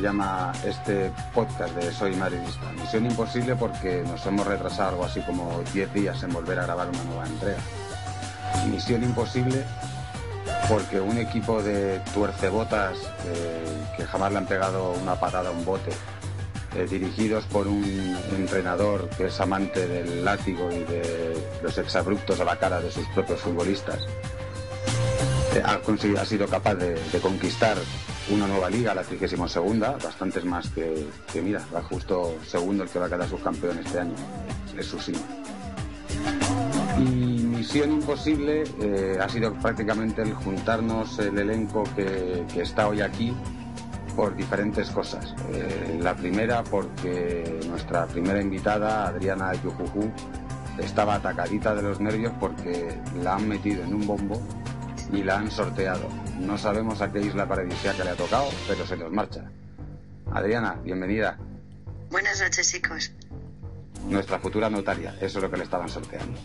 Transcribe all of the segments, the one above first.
llama este podcast de Soy Madridista. Misión Imposible porque nos hemos retrasado algo así como 10 días en volver a grabar una nueva entrega. Misión Imposible porque un equipo de tuercebotas eh, que jamás le han pegado una patada a un bote, eh, dirigidos por un entrenador que es amante del látigo y de los exabruptos a la cara de sus propios futbolistas, eh, ha, sido capaz de conquistar una nueva liga, la 32 segunda, bastantes más que, mira, va justo segundo el que va a quedar subcampeón este año, es su. Y Misión Imposible eh, ha sido prácticamente el juntarnos el elenco que, está hoy aquí por diferentes cosas. Eh, la primera porque nuestra primera invitada, Adriana Yujujú, estaba atacadita de los nervios porque la han metido en un bombo y la han sorteado. No sabemos a qué isla paradisíaca le ha tocado, pero se nos marcha. Adriana, bienvenida. Buenas noches, chicos. Nuestra futura notaria, eso es lo que le estaban sorteando.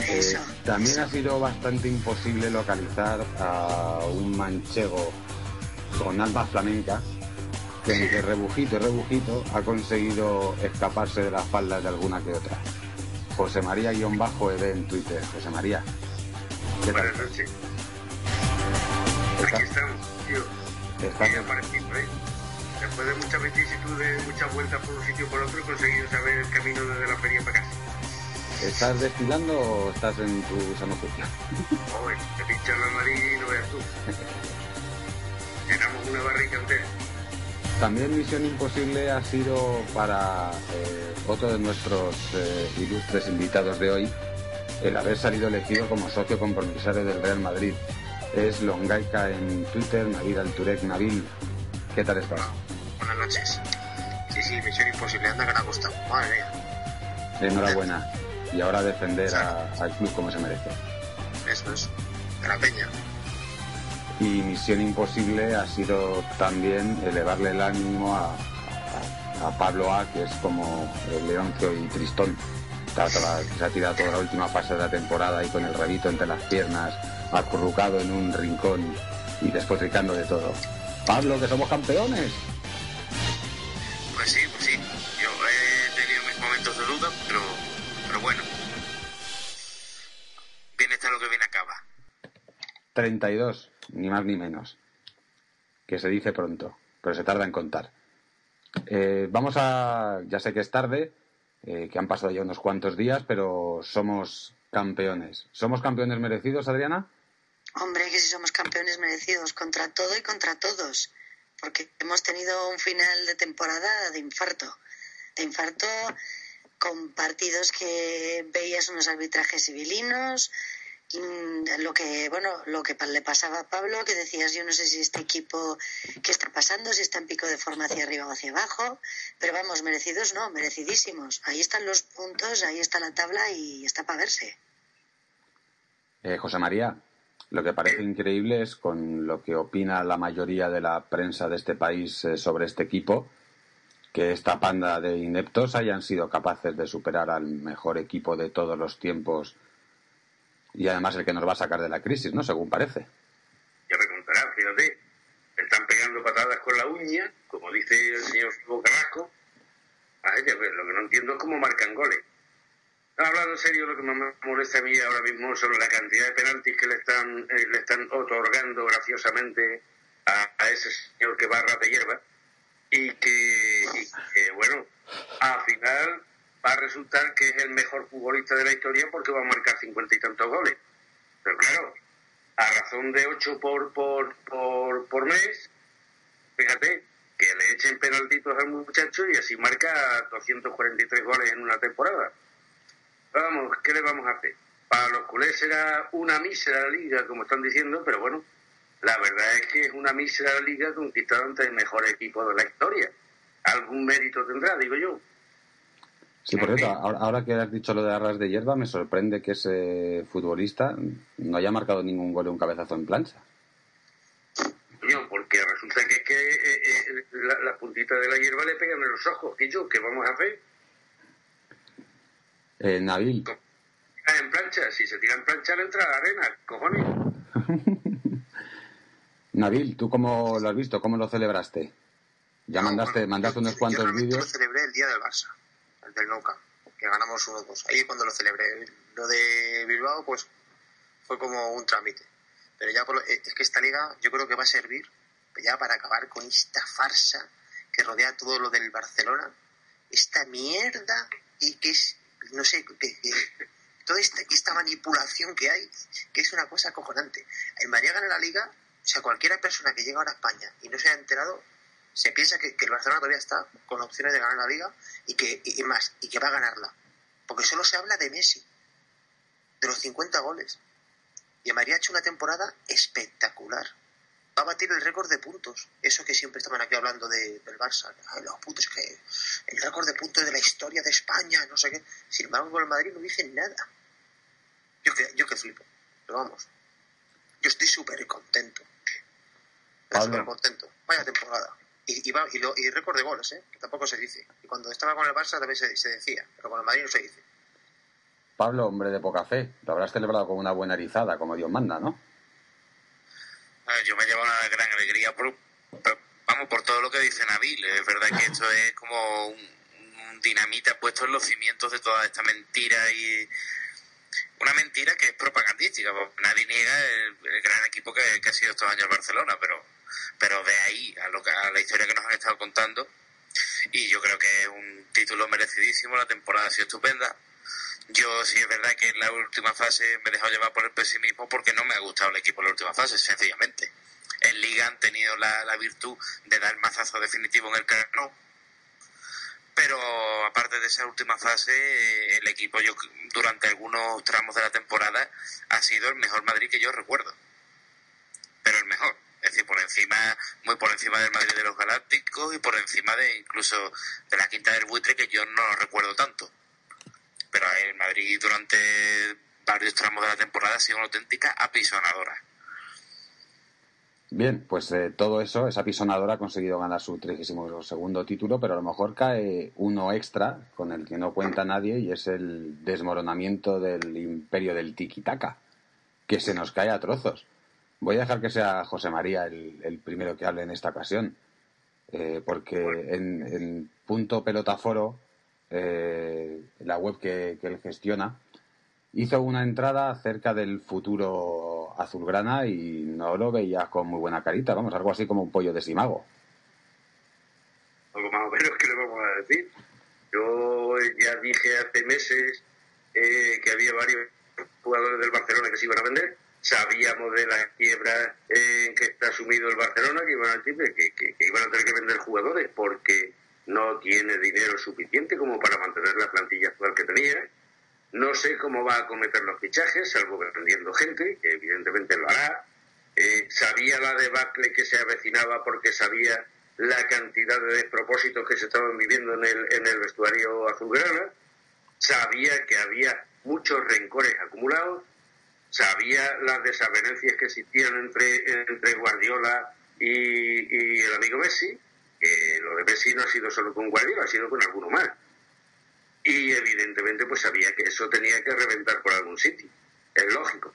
Eh, Eso. también ha sido bastante imposible localizar a un manchego con alma flamenca que entre rebujito y rebujito ha conseguido escaparse de las faldas de alguna que otra. José María guion bajo ED en Twitter. José María. ¿Qué tal? Buenas noches. ¿Estás- Aquí estamos, tío. Después de muchas vicisitudes, muchas vueltas por un sitio y por otro, he conseguido saber el camino desde la feria para casa. ¿Estás desfilando o estás en tu sano juicio? Hoy, te pinchan la nariz y no veas tú. Llenamos una barrica entera. También Misión Imposible ha sido para eh, otro de nuestros eh, ilustres invitados de hoy el haber salido elegido como socio compromisario del Real Madrid. Es Longaika en Twitter, Nabil Alturek. Nabil, ¿qué tal estás? Buenas noches. Sí, sí, misión imposible, anda que le ha costado. Madre mía. Enhorabuena. Y ahora defender a- al club como se merece. Eso es. De la peña. Y Misión Imposible ha sido también elevarle el ánimo a, a- a Pablo A, que es como el Leoncio y Tristón. Se ha tirado toda la última fase de la temporada y con el rabito entre las piernas, acurrucado en un rincón y despotricando de todo. Pablo, que somos campeones. Pues sí, pues sí. Yo he tenido mis momentos de duda, pero, pero bueno. Bien está lo que bien acaba. 32, ni más ni menos. Que se dice pronto, pero se tarda en contar. Eh, vamos a. Ya sé que es tarde, eh, que han pasado ya unos cuantos días, pero somos campeones. ¿Somos campeones merecidos, Adriana? Hombre, que si somos campeones merecidos contra todo y contra todos. Porque hemos tenido un final de temporada de infarto. De infarto con partidos que veías unos arbitrajes civilinos. mm, Lo que, bueno, lo que le pasaba a Pablo, que decías, yo no sé si este equipo, ¿qué está pasando? Si está en pico de forma hacia arriba o hacia abajo. Pero vamos, merecidos no, merecidísimos. Ahí están los puntos, ahí está la tabla y está para verse. Eh, José María, lo que parece increíble es con lo que opina la mayoría de la prensa de este país eh, sobre este equipo, que esta panda de ineptos hayan sido capaces de superar al mejor equipo de todos los tiempos y además el que nos va a sacar de la crisis, ¿no? Según parece. Ya me contará, fíjate. Están pegando patadas con la uña, como dice el señor Carrasco. Ya ves, lo que no entiendo es cómo marcan goles. Hablando en serio, lo que más me molesta a mí ahora mismo son la cantidad de penaltis que le están, eh, le están otorgando graciosamente a, ese señor que barra de hierba y que, y que, bueno, al final va a resultar que es el mejor futbolista de la historia porque va a marcar cincuenta y tantos goles. Pero claro, a razón de 8 por, por, por, por mes, fíjate, que le echen penaltitos al muchacho y así marca 243 goles en una temporada. Vamos, ¿qué le vamos a hacer? Para los culés será una mísera liga, como están diciendo, pero bueno, la verdad es que es una mísera liga conquistada ante el mejor equipo de la historia. Algún mérito tendrá, digo yo. Sí, por cierto, ahora, ahora que has dicho lo de arras de hierba, me sorprende que ese futbolista no haya marcado ningún gol o un cabezazo en plancha. Coño, porque resulta que es que eh, eh, la, la puntita de la hierba le pegan en los ojos. ¿Qué yo? ¿Qué vamos a hacer? Eh, Nabil, En plancha, si se tira en plancha le entra a la arena, cojones. Nabil, ¿tú cómo lo has visto? ¿Cómo lo celebraste? Ya mandaste, mandaste unos cuantos vídeos. Yo lo celebré el día del Barça, el del Noca, que ganamos 1-2. Ahí cuando lo celebré. Lo de Bilbao, pues fue como un trámite. Pero ya eh, es que esta liga yo creo que va a servir ya para acabar con esta farsa que rodea todo lo del Barcelona, esta mierda y que es, no sé, que, toda esta, esta, manipulación que hay, que es una cosa acojonante. En María gana la liga, o sea, cualquiera persona que llega ahora a España y no se ha enterado, se piensa que, el Barcelona todavía está con opciones de ganar la liga y que y, más, y que va a ganarla. Porque solo se habla de Messi, de los 50 goles. Y María ha hecho una temporada espectacular va a batir el récord de puntos. Eso que siempre estaban aquí hablando de, del Barça. los puntos, que el récord de puntos de la historia de España, no sé qué. Sin embargo, con el Madrid no dicen nada. Yo que, yo que flipo. Pero vamos, yo estoy súper contento. Súper contento. Vaya temporada. Y, y, y, récord de goles, ¿eh? que tampoco se dice. Y cuando estaba con el Barça también se, se decía, pero con el Madrid no se dice. Pablo, hombre de poca fe, lo habrás celebrado con una buena erizada, como Dios manda, ¿no? Yo me llevo una gran alegría por, vamos, por todo lo que dice Nabil. Es verdad que esto es como un, dinamita puesto en los cimientos de toda esta mentira y una mentira que es propagandística. Nadie niega el, gran equipo que, ha sido estos años Barcelona, pero, pero de ahí a, lo que, a la historia que nos han estado contando. Y yo creo que es un título merecidísimo, la temporada ha sido estupenda yo sí es verdad que en la última fase me he dejado llevar por el pesimismo porque no me ha gustado el equipo en la última fase, sencillamente. En Liga han tenido la, virtud de dar mazazo definitivo en el carro, pero aparte de esa última fase, el equipo yo durante algunos tramos de la temporada ha sido el mejor Madrid que yo recuerdo. Pero el mejor. Es decir, por encima, muy por encima del Madrid de los Galácticos y por encima de incluso de la quinta del buitre que yo no recuerdo tanto pero el Madrid durante varios tramos de la temporada ha sido una auténtica apisonadora. Bien, pues eh, todo eso, esa apisonadora ha conseguido ganar su 32 segundo título, pero a lo mejor cae uno extra con el que no cuenta nadie y es el desmoronamiento del imperio del tiki-taka, que se nos cae a trozos. Voy a dejar que sea José María el, primero que hable en esta ocasión, eh, porque en, en punto pelotaforo eh, la web que, él gestiona, hizo una entrada acerca del futuro azulgrana y no lo veía con muy buena carita, vamos, algo así como un pollo de simago. Algo más o menos que le vamos a decir. Yo ya dije hace meses eh, que había varios jugadores del Barcelona que se iban a vender. Sabíamos de la quiebra en que está sumido el Barcelona, que iban a, que, que iban a tener que vender jugadores porque no tiene dinero suficiente como para mantener la plantilla actual que tenía. No sé cómo va a cometer los fichajes, salvo vendiendo gente, que evidentemente lo hará. Eh, sabía la debacle que se avecinaba porque sabía la cantidad de despropósitos que se estaban viviendo en el, en el vestuario azulgrana. Sabía que había muchos rencores acumulados. Sabía las desavenencias que existían entre, entre Guardiola y, y el amigo Messi que lo de Messi no ha sido solo con Guardiola, ha sido con alguno más. Y evidentemente pues sabía que eso tenía que reventar por algún sitio. Es lógico.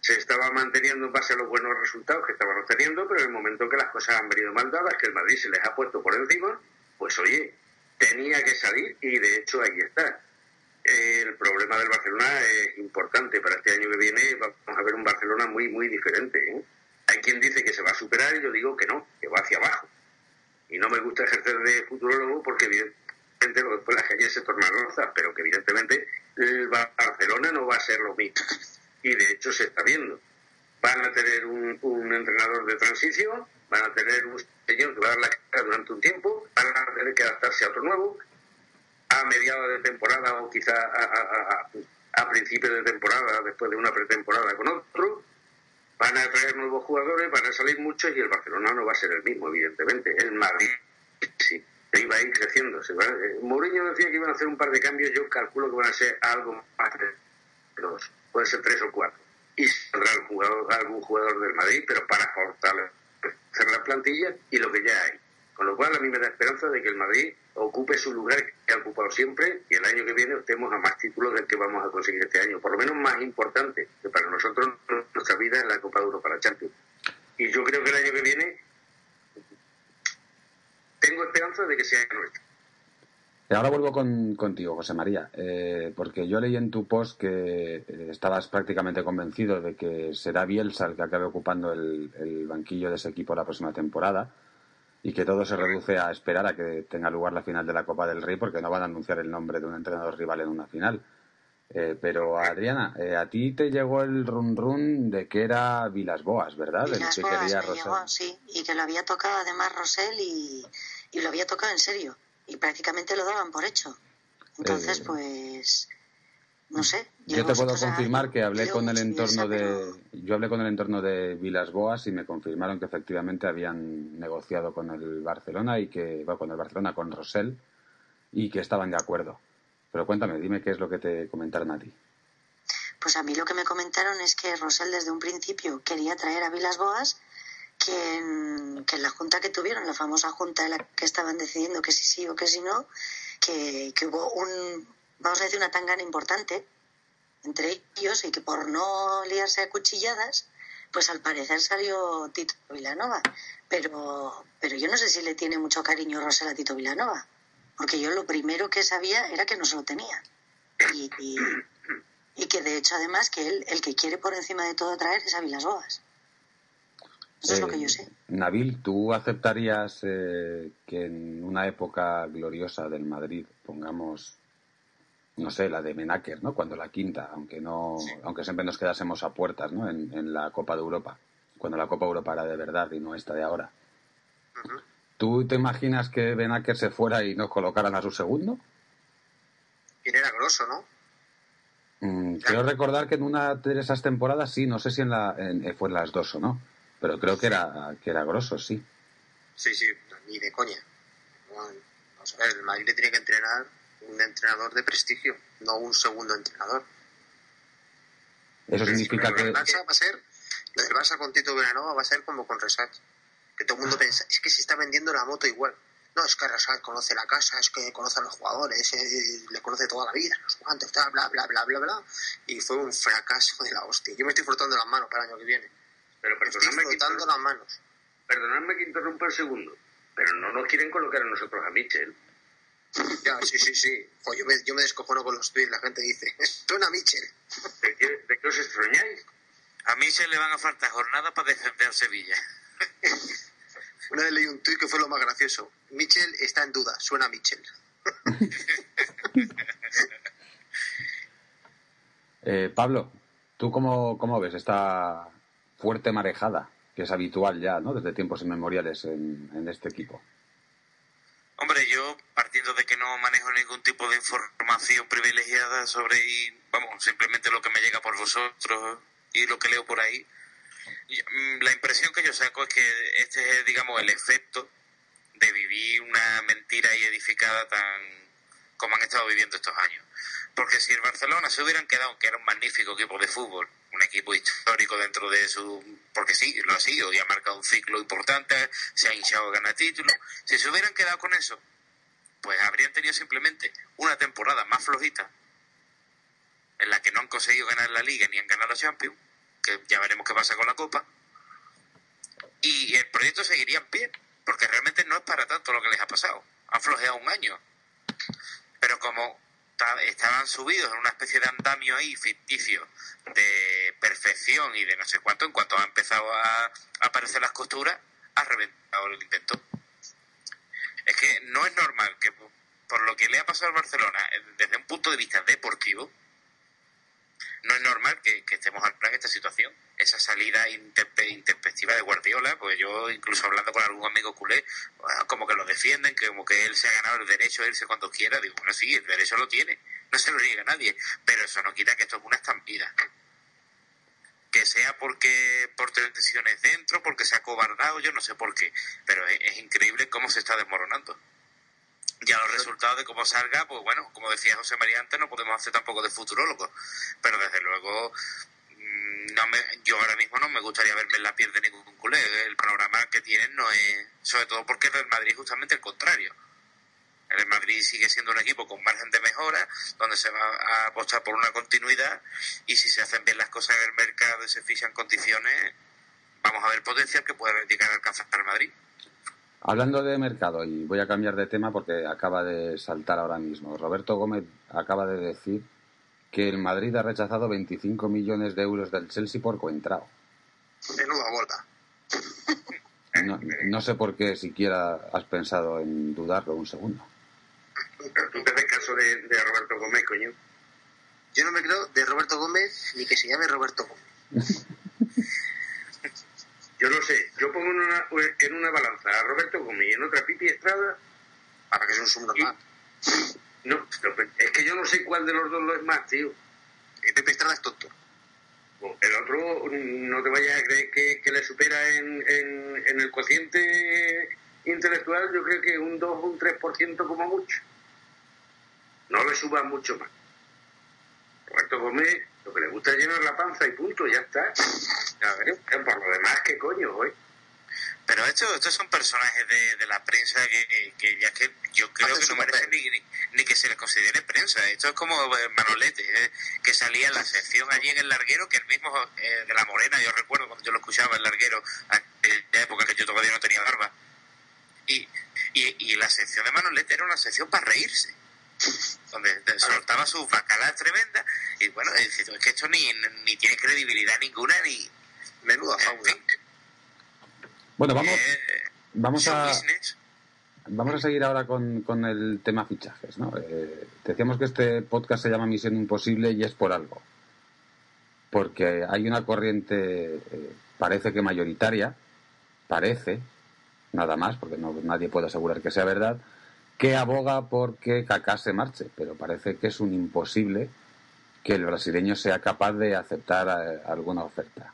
Se estaba manteniendo en base a los buenos resultados que estaban obteniendo, pero en el momento que las cosas han venido mal dadas, que el Madrid se les ha puesto por encima, pues oye, tenía que salir y de hecho ahí está. El problema del Barcelona es importante. Para este año que viene vamos a ver un Barcelona muy, muy diferente. ¿eh? Hay quien dice que se va a superar y yo digo que no, que va hacia abajo y no me gusta ejercer de futurólogo porque evidentemente después las calles se tornan rosas, pero que evidentemente el Barcelona no va a ser lo mismo. Y de hecho se está viendo. Van a tener un, entrenador de transición, van a tener un señor que va a dar la cara durante un tiempo, van a tener que adaptarse a otro nuevo, a mediados de temporada o quizá a, a, a principios de temporada, después de una pretemporada con otro van a traer nuevos jugadores, van a salir muchos y el Barcelona no va a ser el mismo, evidentemente. El Madrid sí, iba a ir creciendo. Eh, Mourinho decía que iban a hacer un par de cambios, yo calculo que van a ser algo más de dos, puede ser tres o cuatro. Y saldrá algún jugador del Madrid, pero para fortalecer la plantilla y lo que ya hay. Con lo cual a mí me da esperanza de que el Madrid ocupe su lugar que ha ocupado siempre y el año que viene estemos a más títulos del que vamos a conseguir este año. Por lo menos más importante que para nosotros nuestra vida es la Copa de Europa, la Champions. Y yo creo que el año que viene tengo esperanza de que sea nuestro. Ahora vuelvo con, contigo, José María, eh, porque yo leí en tu post que eh, estabas prácticamente convencido de que será Bielsa el que acabe ocupando el, el, banquillo de ese equipo la próxima temporada y que todo se reduce a esperar a que tenga lugar la final de la Copa del Rey porque no van a anunciar el nombre de un entrenador rival en una final. Eh, pero Adriana, eh, a ti te llegó el run run de que era Vilas Boas, ¿verdad? Vilas llegó, sí, y que lo había tocado además Rosell y, y, lo había tocado en serio y prácticamente lo daban por hecho. Entonces, eh, pues no sé. Yo te puedo confirmar que hablé con el entorno de yo hablé con el entorno de Vilas Boas y me confirmaron que efectivamente habían negociado con el Barcelona y que bueno, con el Barcelona con Rosell y que estaban de acuerdo. Pero cuéntame, dime qué es lo que te comentaron a ti. Pues a mí lo que me comentaron es que Rosell desde un principio quería traer a Vilas Boas, que en, que en la junta que tuvieron, la famosa junta en la que estaban decidiendo que sí sí o que sí no, que, que hubo un, vamos a decir, una tangana importante entre ellos y que por no liarse a cuchilladas, pues al parecer salió Tito Vilanova. Pero, pero yo no sé si le tiene mucho cariño Rosell a Tito Vilanova porque yo lo primero que sabía era que no se lo tenía. Y, y, que de hecho, además, que él, el que quiere por encima de todo traer es a Vilas Boas. Eso es lo que yo sé. Eh, Nabil, ¿tú aceptarías eh, que en una época gloriosa del Madrid, pongamos, no sé, la de Menaker, ¿no? Cuando la quinta, aunque no, aunque siempre nos quedásemos a puertas, ¿no? En, en, la Copa de Europa, cuando la Copa Europa era de verdad y no esta de ahora. ¿Tú te imaginas que Benaker se fuera y nos colocaran a su segundo? ¿Quién era grosso, ¿no? Mm, quiero recordar que en una de esas temporadas, sí, no sé si en la, en, fue en las dos o no, pero creo que era, que era grosso, sí. Sí, sí, ni de coña. Vamos a ver, el Madrid le tiene que entrenar un entrenador de prestigio, no un segundo entrenador. Eso significa que... El Barça va a ser, el Barça con Tito Vilanova va a ser como con Resach que todo el mundo piensa, es que se está vendiendo la moto igual. No, es que Arrasal conoce la casa, es que conoce a los jugadores, eh, le conoce toda la vida, los guantes, bla, bla, bla, bla, bla, bla. Y fue un fracaso de la hostia. Yo me estoy frotando las manos para el año que viene. Pero estoy frotando las manos. Perdonadme que interrumpa el segundo, pero no nos quieren colocar a nosotros a Mitchell. Ya, sí, sí, sí. yo, me, yo me descojono con los tweets, la gente dice, suena Mitchell. ¿De qué, ¿De qué os extrañáis? A Mitchell le van a faltar jornadas para defender Sevilla. Una vez leí un tuit que fue lo más gracioso. Mitchell está en duda, suena Mitchell. eh, Pablo, ¿tú cómo, cómo, ves esta fuerte marejada que es habitual ya, ¿no? Desde tiempos inmemoriales en, en este equipo. Hombre, yo partiendo de que no manejo ningún tipo de información privilegiada sobre, y, vamos, simplemente lo que me llega por vosotros y lo que leo por ahí, Mm, la impresión que yo saco es que este es, digamos, el efecto de vivir una mentira ahí edificada tan como han estado viviendo estos años. Porque si el Barcelona se hubieran quedado, que era un magnífico equipo de fútbol, un equipo histórico dentro de su... porque sí, lo ha sido y ha marcado un ciclo importante, se ha hinchado a ganar títulos, si se hubieran quedado con eso, pues habrían tenido simplemente una temporada más flojita, en la que no han conseguido ganar la liga ni han ganado la Champions, que ya veremos qué pasa con la Copa. Y el proyecto seguiría en pie, porque realmente no es para tanto lo que les ha pasado. Han flojeado un año. Pero como estaban subidos en una especie de andamio ahí ficticio de perfección y de no sé cuánto, en cuanto ha empezado a, aparecer las costuras, ha reventado el intento. Es que no es normal que por lo que le ha pasado al Barcelona desde un punto de vista deportivo, no es normal que, estemos ahora en esta situación. Esa salida intempestiva de Guardiola, pues yo incluso hablando con algún amigo culé, ah, como que lo defienden, que como que él se ha ganado el derecho a irse cuando quiera. Digo, bueno, sí, el derecho lo tiene, no se lo niega a nadie, pero eso no quita que esto es una estampida. Que sea porque por decisiones dentro, porque se ha cobardado, yo no sé por qué, pero es increíble cómo se está desmoronando ya los resultados de cómo salga, pues bueno, como decía José María antes, no podemos hacer tampoco de futurólogos, pero desde luego mm, no me, yo ahora mismo no me gustaría verme en la piel de ningún culé. El panorama que tienen no es, sobre todo porque el Madrid justamente el contrario. El Madrid sigue siendo un equipo con margen de mejora, donde se va a apostar por una continuidad y si se hacen bien las cosas en el mercado y se fichan condiciones, vamos a ver potencial que puede llegar a alcanzar el Madrid. Hablando de mercado, y voy a cambiar de tema porque acaba de saltar ahora mismo, Roberto Gómez acaba de decir que el Madrid ha rechazado 25 millones de euros del Chelsea por coentrao. Menuda bola. No, no sé por qué siquiera has pensado en dudarlo un segundo. Tú te haces caso de, de Roberto Gómez, coño. Yo no me creo de Roberto Gómez ni que se llame Roberto Gómez. Yo no sé, yo pongo en una, en una balanza a Roberto Gómez y en otra Pipi Estrada. Para que es un subnormal. No, es que yo no sé cuál de los dos lo es más, tío. Que Pepe Estrada es tonto. El otro no te vayas a creer que, que le supera en, en, en el cociente intelectual, yo creo que un 2 o un 3% como mucho. No le suba mucho más. Roberto Gómez, lo que le gusta es llenar la panza y punto, ya está. Veremos. Por lo demás, ¿qué coño, güey? Pero estos, estos son personajes de, de la prensa que, que ya que yo creo que no merecen ni, ni que se les considere prensa. Esto es como eh, Manolete, eh, que salía en la sección allí en el larguero, que el mismo eh, de la Morena, yo recuerdo cuando yo lo escuchaba en el larguero, en la época que yo todavía no tenía barba. Y, y, y la sección de Manolete era una sección para reírse. Donde soltaba sus bacalas tremendas y bueno, es que esto ni, ni tiene credibilidad ninguna ni... Menuda en fin, Bueno, vamos, eh, vamos a, business. Vamos a seguir ahora con, con el tema fichajes. ¿no? Eh, decíamos que este podcast se llama Misión Imposible y es por algo. Porque hay una corriente, eh, parece que mayoritaria, parece, nada más, porque no, nadie puede asegurar que sea verdad, que aboga por que Kaká se marche. Pero parece que es un imposible que el brasileño sea capaz de aceptar eh, alguna oferta.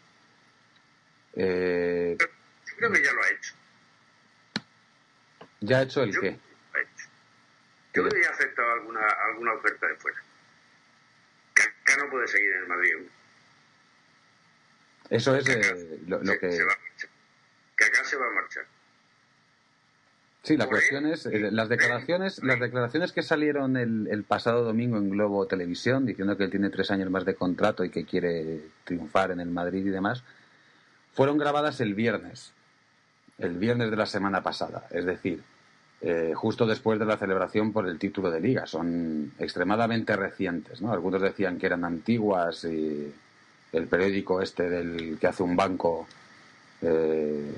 Eh, Yo creo que ya lo ha hecho. ¿Ya ha hecho el Yo- qué? Ha hecho. Yo creo que ya ha aceptado alguna, alguna oferta de fuera. Kaká no puede seguir en el Madrid. Eso es Kaká eh, lo, lo se, que... se va a marchar. Kaká se va a marchar. Sí, la cuestión él, es, eh, las declaraciones, las declaraciones que salieron el, el pasado domingo en Globo Televisión diciendo que él tiene tres años más de contrato y que quiere triunfar en el Madrid y demás, fueron grabadas el viernes, el viernes de la semana pasada, es decir, eh, justo después de la celebración por el título de liga. Son extremadamente recientes, ¿no? Algunos decían que eran antiguas y el periódico este del que hace un banco eh,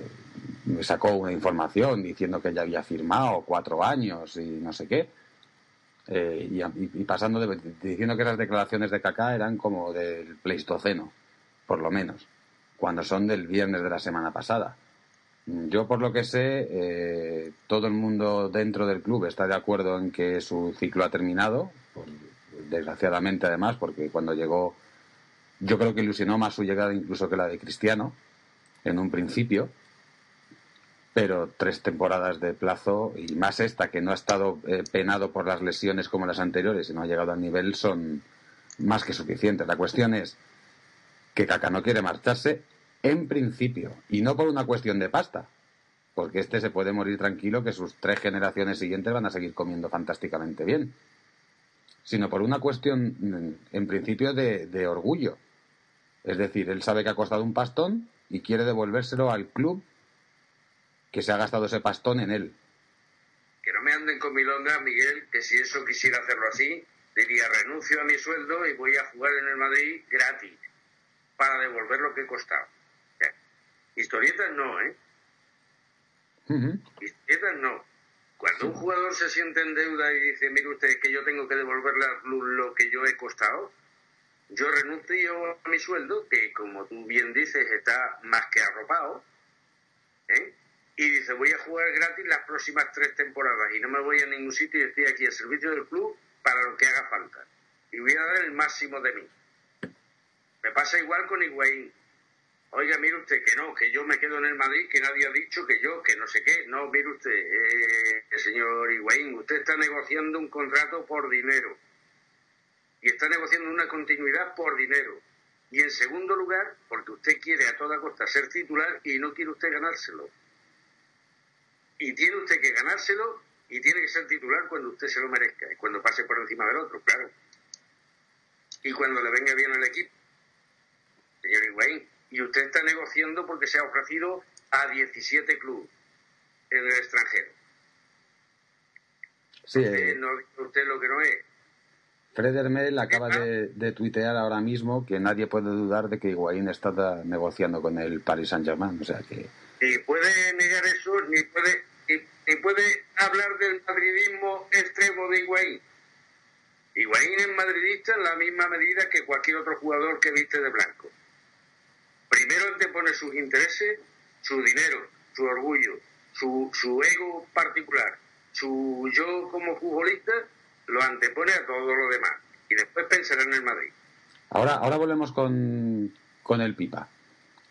me sacó una información diciendo que ya había firmado cuatro años y no sé qué. Eh, y, pasando de, diciendo que las declaraciones de Kaká eran como del Pleistoceno, por lo menos, cuando son del viernes de la semana pasada. Yo, por lo que sé, eh, todo el mundo dentro del club está de acuerdo en que su ciclo ha terminado, desgraciadamente además, porque cuando llegó, yo creo que ilusionó más su llegada incluso que la de Cristiano, en un principio, pero tres temporadas de plazo y más esta que no ha estado eh, penado por las lesiones como las anteriores y no ha llegado al nivel son más que suficientes. La cuestión es que Kaká no quiere marcharse en principio y no por una cuestión de pasta, porque este se puede morir tranquilo que sus tres generaciones siguientes van a seguir comiendo fantásticamente bien, sino por una cuestión en principio de orgullo. Es decir, él sabe que ha costado un pastón y quiere devolvérselo al club que se ha gastado ese pastón en él. Que no me anden con milongas, Miguel, que si eso quisiera hacerlo así, diría renuncio a mi sueldo y voy a jugar en el Madrid gratis para devolver lo que he costado. Sea, historietas no, ¿eh? Historietas no. Cuando un jugador se siente en deuda y dice, mire usted, que yo tengo que devolverle al club lo que yo he costado, yo renuncio a mi sueldo, que como tú bien dices, está más que arropado, ¿eh? y dice, voy a jugar gratis las próximas tres temporadas y no me voy a ningún sitio y estoy aquí al servicio del club para lo que haga falta. Y voy a dar el máximo de mí. Me pasa igual con Higuaín. Oiga, mire usted, que no, que yo me quedo en el Madrid, que nadie ha dicho que yo, que no sé qué. No, mire usted, eh, señor Higuaín, usted está negociando un contrato por dinero. Y está negociando una continuidad por dinero. Y en segundo lugar, porque usted quiere a toda costa ser titular y no quiere usted ganárselo. Y tiene usted que ganárselo y tiene que ser titular cuando usted se lo merezca y cuando pase por encima del otro, claro. Y cuando le venga bien el equipo, señor Higuaín. y usted está negociando porque se ha ofrecido a 17 clubes en el extranjero. Sí, Usted eh, no usted lo que no es. Fred Hermel acaba de, de tuitear ahora mismo que nadie puede dudar de que Higuaín está negociando con el Paris Saint-Germain. O sea que Ni puede negar eso, ni puede, ni, ni puede hablar del madridismo extremo de Higuaín. Higuaín es madridista en la misma medida que cualquier otro jugador que viste de blanco. Primero antepone sus intereses, su dinero, su orgullo, su, su ego particular, su yo como futbolista, lo antepone a todo lo demás. Y después pensará en el Madrid. ahora, ahora volvemos con, con el Pipa.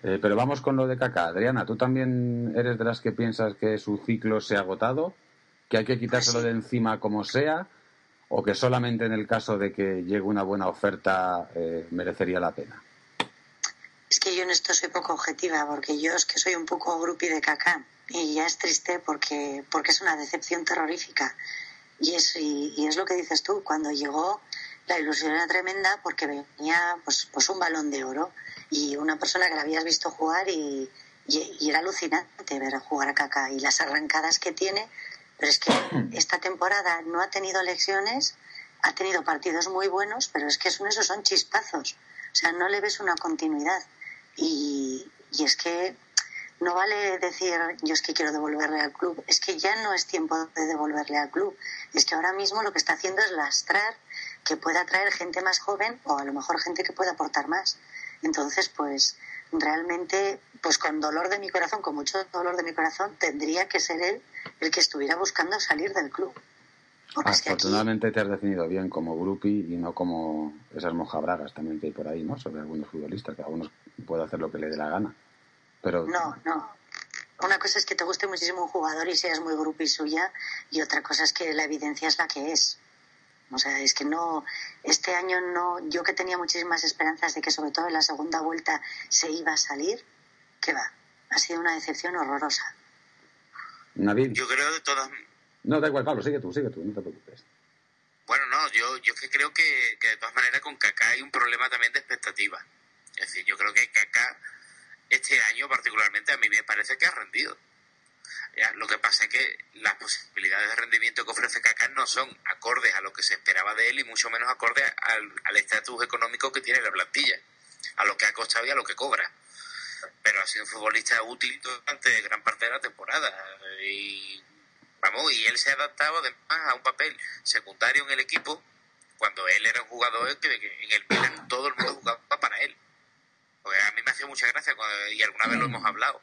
Eh, pero vamos con lo de Kaká. Adriana, ¿tú también eres de las que piensas que su ciclo se ha agotado? ¿Que hay que quitárselo Sí. de encima como sea? ¿O que solamente en el caso de que llegue una buena oferta eh, merecería la pena? Es que yo en esto soy poco objetiva, porque yo es que soy un poco grupi de caca. Y ya es triste porque, porque es una decepción terrorífica. Y es, y, y es lo que dices tú, cuando llegó la ilusión era tremenda porque venía pues, pues un balón de oro y una persona que la habías visto jugar y, y- y era alucinante ver jugar a Kaká y las arrancadas que tiene. Pero es que esta temporada no ha tenido lecciones, ha tenido partidos muy buenos, pero es que son esos son chispazos. O sea, no le ves una continuidad. Y, y es que no vale decir yo es que quiero devolverle al club, es que ya no es tiempo de devolverle al club, es que ahora mismo lo que está haciendo es lastrar que pueda traer gente más joven o a lo mejor gente que pueda aportar más. Entonces, pues realmente, pues con dolor de mi corazón, con mucho dolor de mi corazón, tendría que ser él el que estuviera buscando salir del club. Porque es Afortunadamente te has definido bien como grupi y no como esas mojabragas también que hay por ahí, ¿no? Sobre algunos futbolistas, que algunos puede hacer lo que le dé la gana. Pero no, no. Una cosa es que te guste muchísimo un jugador y seas muy grupi suya y otra cosa es que la evidencia es la que es. O sea, es que no, este año no, yo que tenía muchísimas esperanzas de que sobre todo en la segunda vuelta se iba a salir, ¿qué va? Ha sido una decepción horrorosa. Nabil, Yo creo de todas... no da igual, Pablo, sigue tú, sigue tú, no te preocupes. Bueno, no, yo, yo que creo que, que de todas maneras con Kaká hay un problema también de expectativa. Es decir, yo creo que Kaká este año particularmente a mí me parece que ha rendido. Lo que pasa es que las posibilidades de rendimiento que ofrece Kaká no son acordes a lo que se esperaba de él y mucho menos acordes al estatus económico que tiene la plantilla, a lo que ha costado y a lo que cobra. Pero ha sido un futbolista útil durante gran parte de la temporada y vamos y él se ha adaptado además a un papel secundario en el equipo cuando él era un jugador que en el Milan todo el mundo jugaba para él. Porque a mí me hacía mucha gracia cuando- y alguna vez lo hemos hablado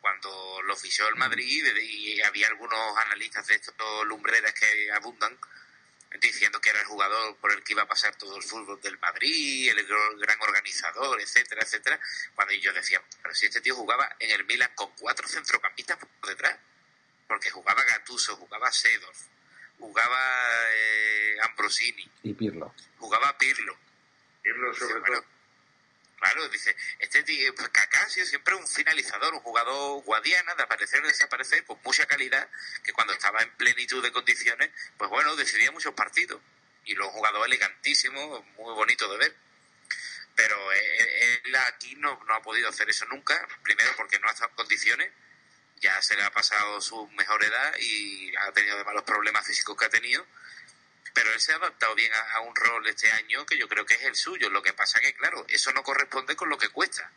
cuando lo fichó el Madrid y había algunos analistas de estos lumbreras que abundan diciendo que era el jugador por el que iba a pasar todo el fútbol del Madrid, el gr- gran organizador, etcétera, etcétera, cuando yo decía, pero si este tío jugaba en el Milan con cuatro centrocampistas por detrás, porque jugaba Gattuso, jugaba Sedorf, jugaba eh, Ambrosini, Y Pirlo. jugaba Pirlo, Irlo sobre bueno. Claro, dice, este tío, pues sido siempre un finalizador, un jugador guadiana, de aparecer o desaparecer, con mucha calidad, que cuando estaba en plenitud de condiciones, pues bueno, decidía muchos partidos. Y lo un jugador elegantísimo, muy bonito de ver. Pero eh, él aquí no, no ha podido hacer eso nunca, primero porque no ha estado en condiciones, ya se le ha pasado su mejor edad y ha tenido además los problemas físicos que ha tenido pero él se ha adaptado bien a, un rol este año que yo creo que es el suyo. Lo que pasa que, claro, eso no corresponde con lo que cuesta.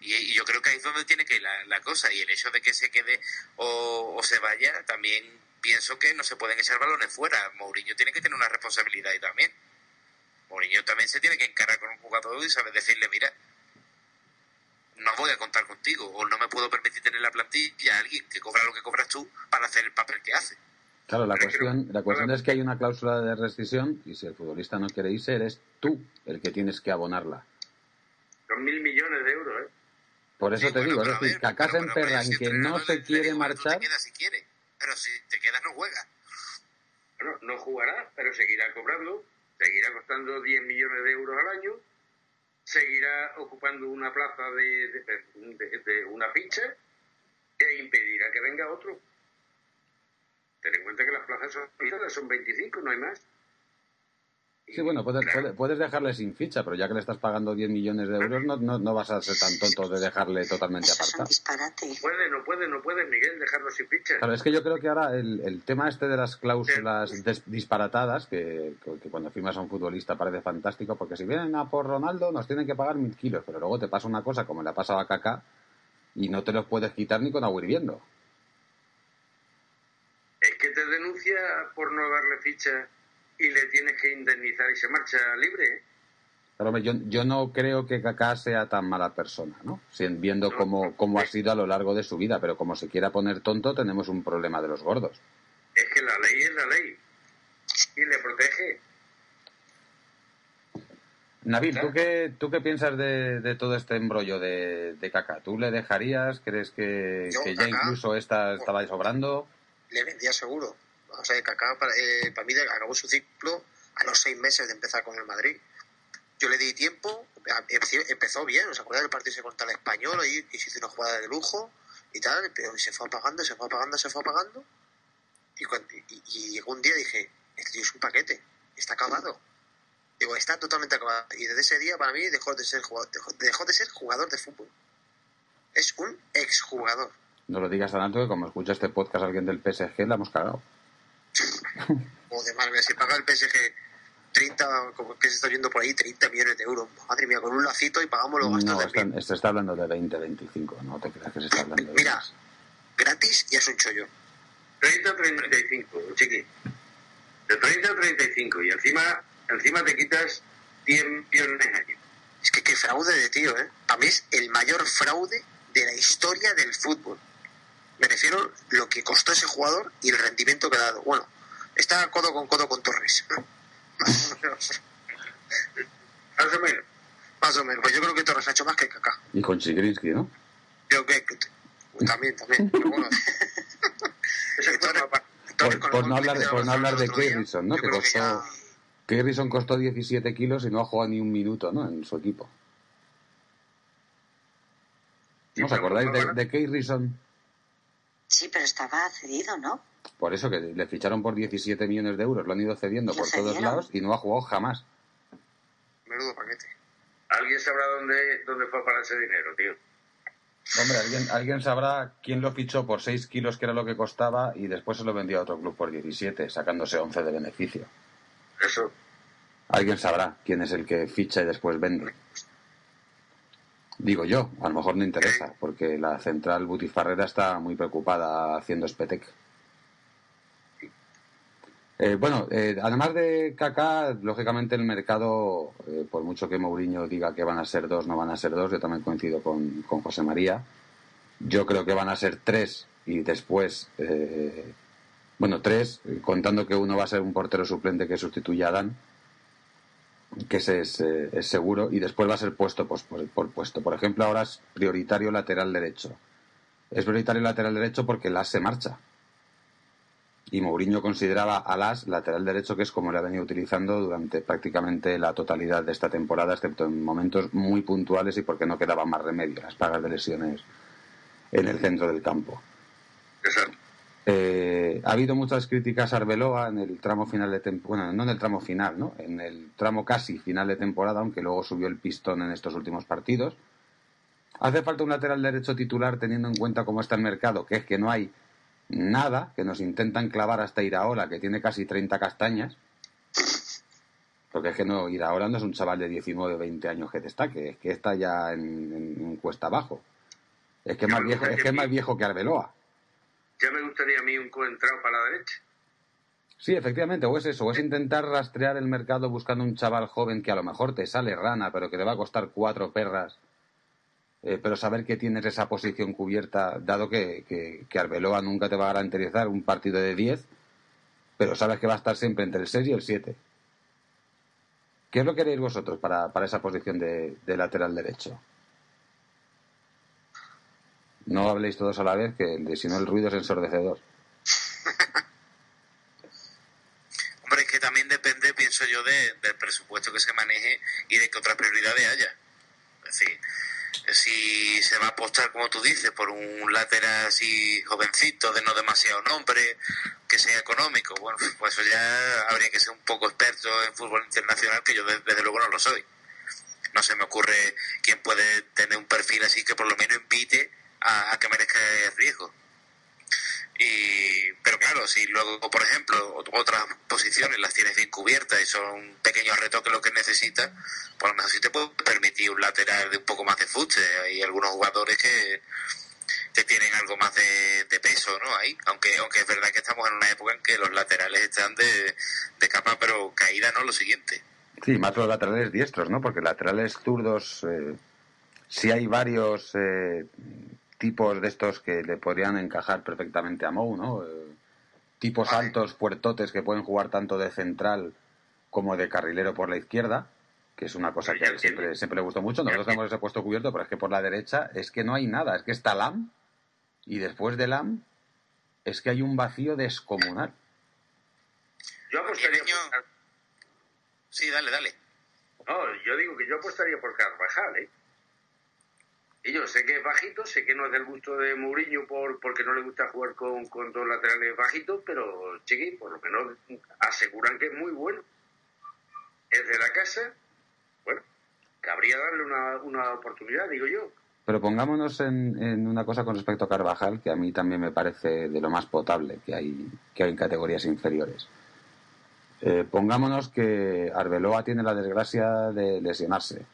Y, yo creo que ahí es donde tiene que ir la, la cosa. Y el hecho de que se quede o, o se vaya, también pienso que no se pueden echar balones fuera. Mourinho tiene que tener una responsabilidad ahí también. Mourinho también se tiene que encarar con un jugador y saber decirle, mira, no voy a contar contigo o no me puedo permitir tener la plantilla a alguien que cobra lo que cobras tú para hacer el papel que hace. Claro, la cuestión, la cuestión es que hay una cláusula de rescisión y si el futbolista no quiere irse, eres tú el que tienes que abonarla. Son mil millones de euros, ¿eh? Por eso Sí, te bueno, digo, es a decir, ver, Kaká se pero, emperra en que no se quiere marchar. te quedas si quieres, pero si te quedas no juegas. Bueno, no jugará, pero seguirá cobrando, seguirá costando 10 millones de euros al año, seguirá ocupando una plaza de, de- de- de una ficha e impedirá que venga otro. Ten en cuenta que las plazas son limitadas, son 25, no hay más. Sí, bueno, puedes, puedes, dejarle sin ficha, pero ya que le estás pagando 10 millones de euros, no, no, no vas a ser tan tonto de dejarle totalmente apartado. disparate. No puede, no puede, no puede, Miguel, dejarlo sin ficha. Claro, es que yo creo que ahora el, el tema este de las cláusulas disparatadas, que, que, cuando firmas a un futbolista parece fantástico, porque si vienen a por Ronaldo nos tienen que pagar mil kilos, pero luego te pasa una cosa como le ha pasado a Kaká y no te los puedes quitar ni con agua hirviendo. Es que te denuncia no ficha y le tienes que indemnizar y se marcha libre. Pero yo, yo no creo que Kaká sea tan mala persona, ¿no? viendo cómo, cómo ha sido a lo largo de su vida, pero como se quiera poner tonto, tenemos un problema de los gordos. Es que la ley es la ley y le protege. Nabil, ¿tú qué, ¿tú qué piensas de, de todo este embrollo de, de Kaká? ¿Tú le dejarías? ¿Crees que, que ya incluso esta estaba sobrando? Le vendía seguro. O sea, Kaká para, eh, para mí acabó su ciclo a los seis meses de empezar con el Madrid. Yo le di tiempo, empezó bien, ¿os acordáis del partido contra el Español? Ahí se hizo una jugada de lujo y tal, pero se fue apagando, se fue apagando, se fue apagando. Y, y, llegó un día y dije, este tío es un paquete, está acabado. Digo, está totalmente acabado. Y desde ese día para mí dejó de ser jugador, dejó, de ser jugador de fútbol. Es un exjugador. No lo digas tan alto que como escucha este podcast alguien del PSG, la hemos cagado. Joder, madre si paga el PSG 30, como que se está viendo por ahí, 30 millones de euros. Madre mía, con un lacito y pagamos los gastos no, de está, está hablando de 20, 25, no te creas que se está hablando de Mira, gratis ya es un chollo. 30 a 35, chiqui. De 30 a 35 y encima, encima te quitas 10 millones años. Es que qué fraude de tío, ¿eh? Para mí es el mayor fraude de la historia del fútbol. Me refiero lo que costó ese jugador y el rendimiento que ha dado. Bueno, está codo con codo con Torres. Más o menos. Más o menos. Pues yo creo que Torres ha hecho más que Kaká. Y con Chigrinsky, ¿no? Yo que, también, también. Pero bueno. por, no hablar, por no hablar de Kerrison, ¿no? Que costó... Que costó 17 kilos y no ha jugado ni un minuto, ¿no? En su equipo. ¿No os acordáis de, de Sí, pero estaba cedido, ¿no? Por eso que le ficharon por 17 millones de euros, lo han ido cediendo por todos lados y no ha jugado jamás. Menudo paquete. ¿Alguien sabrá dónde, dónde fue para ese dinero, tío? Hombre, alguien, alguien sabrá quién lo fichó por 6 kilos, que era lo que costaba, y después se lo vendió a otro club por 17, sacándose 11 de beneficio. Eso. Alguien sabrá quién es el que ficha y después vende. Digo yo, a lo mejor no interesa, porque la central Butifarrera está muy preocupada haciendo Spetec. Eh, bueno, eh, además de Kaká, lógicamente el mercado, eh, por mucho que Mourinho diga que van a ser dos, no van a ser dos, yo también coincido con, con José María. Yo creo que van a ser tres y después, bueno, tres, contando que uno va a ser un portero suplente que sustituya a Dan que es, seguro, y después va a ser puesto pues, por, por, puesto. Por ejemplo, ahora es prioritario lateral derecho. Es prioritario lateral derecho porque Las se marcha. Y Mourinho consideraba a Las lateral derecho, que es como lo ha venido utilizando durante prácticamente la totalidad de esta temporada, excepto en momentos muy puntuales y porque no quedaba más remedio, las pagas de lesiones en el centro del campo. Eh, ha habido muchas críticas a Arbeloa en el tramo final de temporada, bueno, no en el tramo final, ¿no? En el tramo casi final de temporada, aunque luego subió el pistón en estos últimos partidos. Hace falta un lateral derecho titular teniendo en cuenta cómo está el mercado, que es que no hay nada, que nos intentan clavar hasta Iraola, que tiene casi 30 castañas. Porque es que no, Iraola no es un chaval de 19 o 20 años que destaque, es que está ya en, cuesta abajo. Es que más viejo, es que es más viejo que Arbeloa ya me gustaría a mí un coentrado para la derecha. Sí, efectivamente, o es eso, o es intentar rastrear el mercado buscando un chaval joven que a lo mejor te sale rana, pero que te va a costar cuatro perras, eh, pero saber que tienes esa posición cubierta, dado que, que, Arbeloa nunca te va a garantizar un partido de 10, pero sabes que va a estar siempre entre el 6 y el 7. ¿Qué es lo que queréis vosotros para, para esa posición de lateral derecho? No habléis todos a la vez, que si no el ruido es ensordecedor. Hombre, es que también depende, pienso yo, del presupuesto que se maneje y de qué otras prioridades haya. Es decir, si se va a apostar, como tú dices, por un lateral así jovencito, de no demasiado nombre, que sea económico, bueno, pues eso ya habría que ser un poco experto en fútbol internacional, que yo desde luego no lo soy. No se me ocurre quién puede tener un perfil así que por lo menos invite a, que merezca riesgo. Y, pero claro, si luego, por ejemplo, otras posiciones las tienes bien cubiertas y son un pequeño retoque lo que necesitas, pues a lo mejor sí te puede permitir un lateral de un poco más de fuste. Hay algunos jugadores que, que tienen algo más de, peso, ¿no? Ahí, aunque, aunque es verdad que estamos en una época en que los laterales están de, de capa, pero caída, ¿no? Lo siguiente. Sí, más los laterales diestros, ¿no? Porque laterales zurdos, eh, sí hay varios eh, tipos de estos que le podrían encajar perfectamente a Mou, ¿no? Eh, tipos altos, puertotes que pueden jugar tanto de central como de carrilero por la izquierda, que es una cosa que siempre, siempre le gustó mucho. Nosotros tenemos ese puesto cubierto, pero es que por la derecha es que no hay nada, es que está Lam y después de Lam es que hay un vacío descomunal. Yo apostaría por... Sí, dale, dale. No, yo digo que yo apostaría por Carvajal, ¿eh? Y yo sé que es bajito, sé que no es del gusto de Mourinho por, porque no le gusta jugar con, con dos laterales bajitos, pero chiqui, por lo menos aseguran que es muy bueno. Es de la casa, bueno, cabría darle una, una oportunidad, digo yo. Pero pongámonos en, en, una cosa con respecto a Carvajal, que a mí también me parece de lo más potable que hay, que hay en categorías inferiores. Eh, pongámonos que Arbeloa tiene la desgracia de lesionarse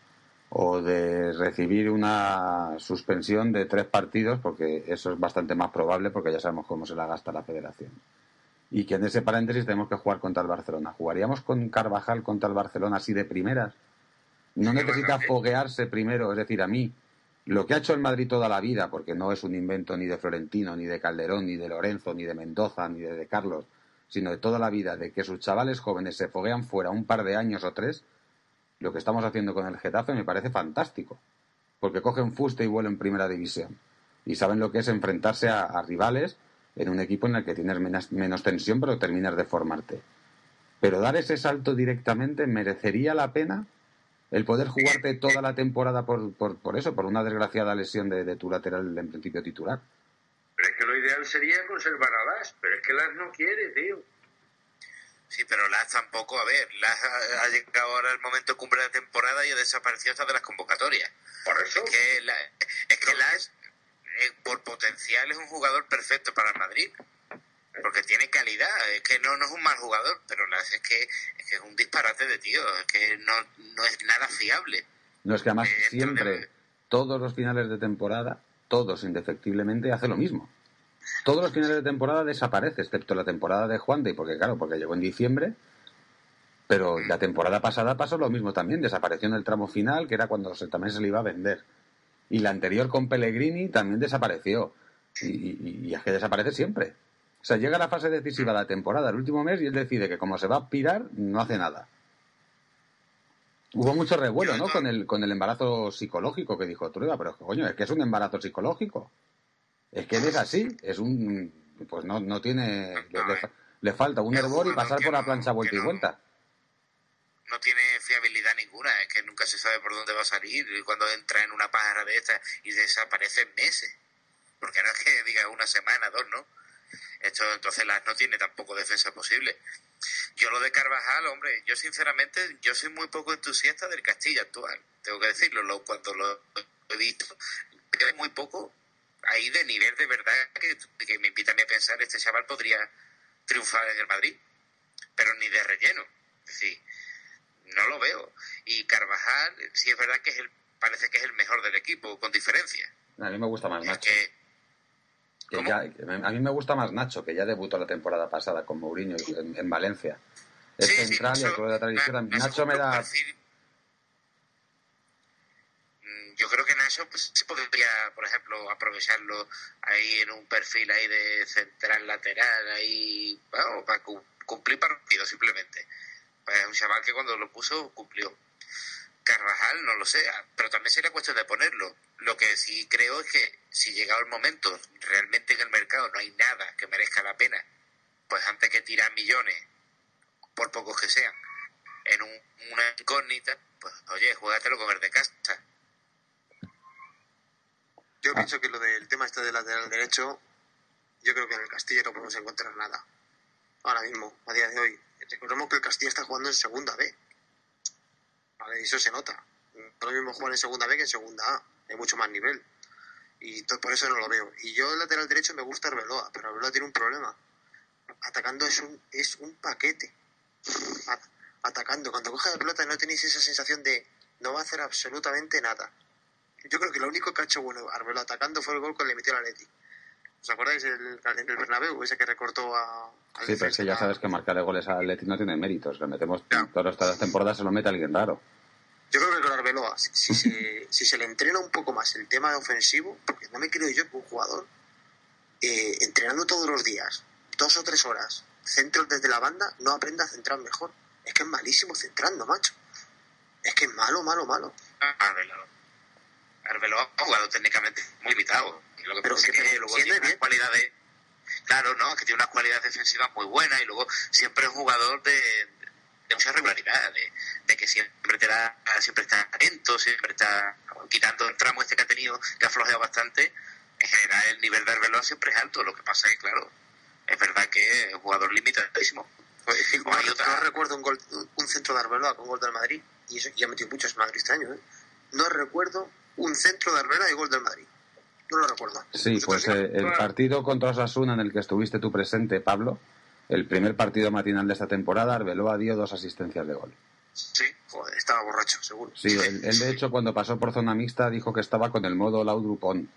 o de recibir una suspensión de tres partidos, porque eso es bastante más probable porque ya sabemos cómo se la gasta la federación. Y que en ese paréntesis tenemos que jugar contra el Barcelona. ¿Jugaríamos con Carvajal contra el Barcelona así de primeras? No necesita foguearse primero, es decir, a mí, lo que ha hecho el Madrid toda la vida, porque no es un invento ni de Florentino, ni de Calderón, ni de Lorenzo, ni de Mendoza, ni de, de Carlos, sino de toda la vida, de que sus chavales jóvenes se foguean fuera un par de años o tres, lo que estamos haciendo con el Getafe me parece fantástico, porque cogen fuste y vuelo en primera división y saben lo que es enfrentarse a, rivales en un equipo en el que tienes menos, tensión pero terminas de formarte. Pero dar ese salto directamente merecería la pena el poder jugarte toda la temporada por, por, eso, por una desgraciada lesión de, tu lateral en principio titular. Pero es que lo ideal sería conservar a Las, pero es que Las no quiere, tío. Sí, pero Las tampoco, a ver, Las ha, llegado ahora el momento cumbre de la temporada y ha desaparecido hasta de las convocatorias. Por eso. Es que, es que Las, eh, por potencial, es un jugador perfecto para el Madrid. Porque tiene calidad, es que no, no es un mal jugador, pero Las es que, es que es un disparate de tío, es que no, no es nada fiable. No, es que además siempre, todos los finales de temporada, todos indefectiblemente, hace lo mismo todos los finales de temporada desaparece, excepto la temporada de Juan de, porque claro, porque llegó en diciembre, pero la temporada pasada pasó lo mismo también, desapareció en el tramo final, que era cuando se, también se le iba a vender. Y la anterior con Pellegrini también desapareció. Y, es que desaparece siempre. O sea, llega la fase decisiva de la temporada, el último mes, y él decide que como se va a pirar, no hace nada. Hubo mucho revuelo, ¿no? Con el, con el embarazo psicológico que dijo Trueba, pero coño, es que es un embarazo psicológico. Es que él es así, es un. Pues no, no tiene. Le, falta un hervor y pasar por la plancha vuelta y vuelta. No tiene fiabilidad ninguna, es que nunca se sabe por dónde va a salir y cuando entra en una pájara de estas y desaparece en meses. Porque no es que diga una semana, dos, ¿no? Esto entonces las no tiene tampoco defensa posible. Yo lo de Carvajal, hombre, yo sinceramente, yo soy muy poco entusiasta del Castilla actual, tengo que decirlo, lo, cuando lo he visto, muy poco ahí de nivel de verdad que, que me invita a mí a pensar, este chaval podría triunfar en el Madrid, pero ni de relleno. Es decir, no lo veo. Y Carvajal, sí es verdad que es el, parece que es el mejor del equipo, con diferencia. A mí me gusta más Nacho. a mí me gusta más Nacho, que ya debutó la temporada pasada con Mourinho en, Valencia. Es central y el de la tradición. Nacho me da... yo creo que Nacho pues, sí podría, por ejemplo, aprovecharlo ahí en un perfil ahí de central lateral, ahí, bueno, para cumplir partido simplemente. Pues es un chaval que cuando lo puso cumplió. Carvajal, no lo sé, ah, pero también sería cuestión de ponerlo. Lo que sí creo es que si llegado el momento, realmente en el mercado no hay nada que merezca la pena, pues antes que tirar millones, por pocos que sean, en una incógnita, pues oye, juégatelo con el de casa Yo ah. pienso que lo del tema este del lateral derecho, yo creo que en el Castilla no podemos encontrar nada. Ahora mismo, a día de hoy. Recordemos que el Castilla está jugando en segunda B. Vale, eso se nota. No lo mismo jugar en segunda B que en segunda A. Hay mucho más nivel. Y por eso no lo veo. Y yo el lateral derecho me gusta Arbeloa, pero Arbeloa tiene un problema. Atacando es un, es un paquete. atacando. Cuando coge la pelota no tenéis esa sensación de no va a hacer absolutamente nada. Yo creo que lo único que ha hecho bueno Arbeloa atacando fue el gol que le metió al Atleti. ¿Os acordáis el, en el Bernabéu, ese que recortó a... sí, pero es que ya sabes que marcarle goles al Atleti no tiene méritos. Le metemos todas las temporadas, se lo mete alguien raro. Yo creo que con Arbeloa, si, se, si se le entrena un poco más el tema de ofensivo, porque no me creo yo que un jugador eh, entrenando todos los días, dos o tres horas, centros desde la banda, no aprenda a centrar mejor. Es que es malísimo centrando, macho. Es que es malo, malo, malo. Arbeloa. Arbeloa ha jugado técnicamente muy limitado. Lo que pero es que, tiene, luego tiene unas cualidades. Claro, no, que tiene unas cualidades defensivas muy buenas y luego siempre es un jugador de, de mucha regularidad, de, que siempre te da, siempre está atento, siempre está quitando el tramo este que ha tenido, que ha flojeado bastante, en general el nivel de Arbeloa siempre es alto, lo que pasa es que claro, es verdad que es un jugador limitadísimo. no, recuerdo un, gol, un centro de Arbeloa con gol del Madrid, y eso ya ha metido muchos Madrid este año, ¿eh? No recuerdo un centro de Arbeloa y gol del Madrid. No lo recuerdo. Sí, pues eh, el partido contra Osasuna en el que estuviste tú presente, Pablo, el primer partido matinal de esta temporada, Arbeloa dio dos asistencias de gol. Sí, joder, estaba borracho, seguro. Sí, él, de hecho cuando pasó por zona mixta dijo que estaba con el modo Laudrupón,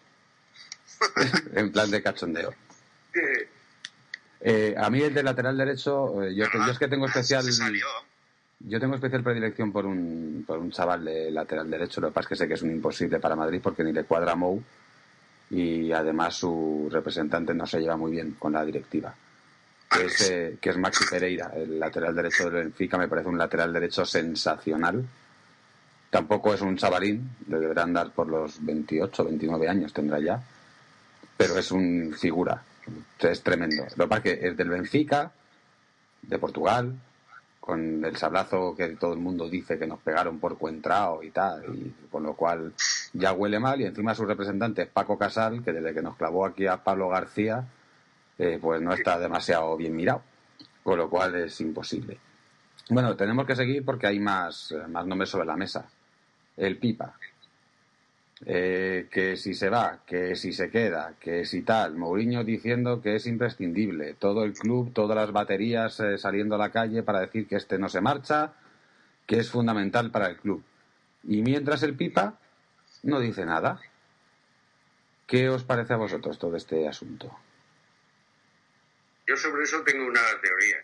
en plan de cachondeo. Eh, a mí el de lateral derecho, eh, yo, es que tengo especial... Yo tengo especial predilección por un, por un chaval de lateral derecho, lo que pasa es que sé que es un imposible para Madrid porque ni le cuadra a Mou y además su representante no se lleva muy bien con la directiva que es, eh, que es Maxi Pereira, el lateral derecho del Benfica, me parece un lateral derecho sensacional. Tampoco es un chavalín, deberá andar por los 28, 29 años tendrá ya, pero es un figura, es tremendo. Lo que pasa es que es del Benfica, de Portugal, con el sablazo que todo el mundo dice que nos pegaron por Cuentrao y tal, y con lo cual ya huele mal, y encima su representante es Paco Casal, que desde que nos clavó aquí a Pablo García, eh, pues no está demasiado bien mirado, con lo cual es imposible. Bueno, tenemos que seguir porque hay más, más nombres sobre la mesa. El Pipa. Eh, que si se va, que si se queda, que si tal. Mourinho diciendo que es imprescindible. Todo el club, todas las baterías saliendo a la calle para decir que este no se marcha, que es fundamental para el club. Y mientras el Pipa no dice nada. ¿Qué os parece a vosotros todo este asunto? Yo sobre eso tengo una teoría.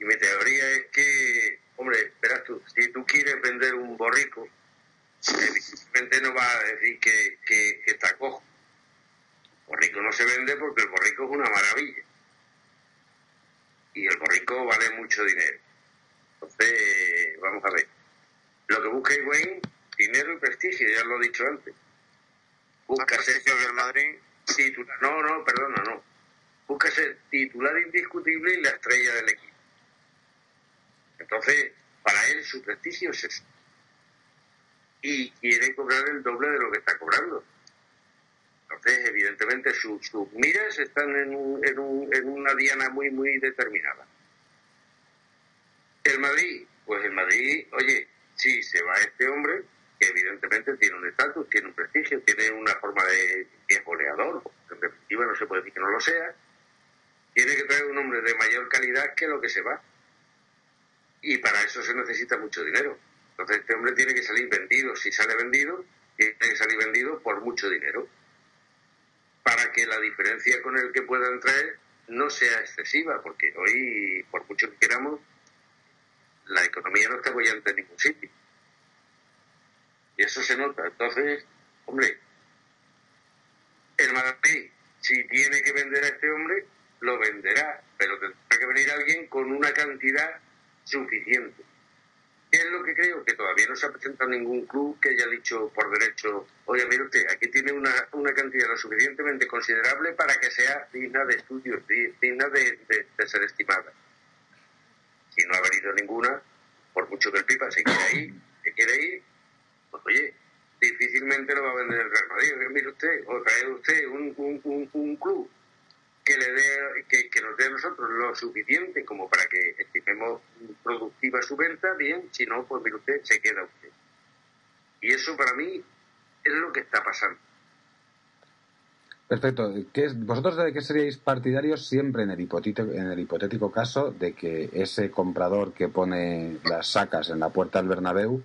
Y mi teoría es que, hombre, verás tú, si tú quieres vender un borrico, evidentemente no va a decir que, que, está cojo. Borrico no se vende porque el borrico es una maravilla. Y el borrico vale mucho dinero. Entonces, vamos a ver. Lo que busca Higuaín, dinero y prestigio, ya lo he dicho antes. Busca ser... del Madrid? No, no, perdona, no busca ser titular indiscutible y la estrella del equipo. Entonces, para él su prestigio es eso. Y quiere cobrar el doble de lo que está cobrando. Entonces, evidentemente, sus, miras están en, en una diana muy, muy determinada. El Madrid, pues el Madrid, oye, si se va este hombre, que evidentemente tiene un estatus, tiene un prestigio, tiene una forma de, de goleador, en definitiva no se puede decir que no lo sea, tiene que traer un hombre de mayor calidad que lo que se va. Y para eso se necesita mucho dinero. Entonces este hombre tiene que salir vendido. Si sale vendido, tiene que salir vendido por mucho dinero. Para que la diferencia con el que puedan traer no sea excesiva, porque hoy, por mucho que queramos, la economía no está apoyando en ningún sitio. Y eso se nota. Entonces, hombre, el Madrid, si tiene que vender a este hombre, lo venderá, pero tendrá que venir alguien con una cantidad suficiente. ¿Qué es lo que creo? Que todavía no se ha presentado ningún club que haya dicho por derecho, oye, mire usted, aquí tiene una, una cantidad lo suficientemente considerable para que sea digna de estudio, digna de, ser estimada. Si no ha venido ninguna, por mucho que el Pipa se quiera ir, que quiere ir, pues oye, difícilmente lo va a vender el Real Madrid. Mire usted, o trae usted un, un, un, club que le dé que, que, nos dé a nosotros lo suficiente como para que estimemos productiva su venta, bien, si no, pues mire usted, se queda usted. Y eso para mí es lo que está pasando. Perfecto. ¿Qué es, ¿Vosotros de qué seríais partidarios siempre en el, hipotético, en el hipotético caso de que ese comprador que pone las sacas en la puerta del Bernabéu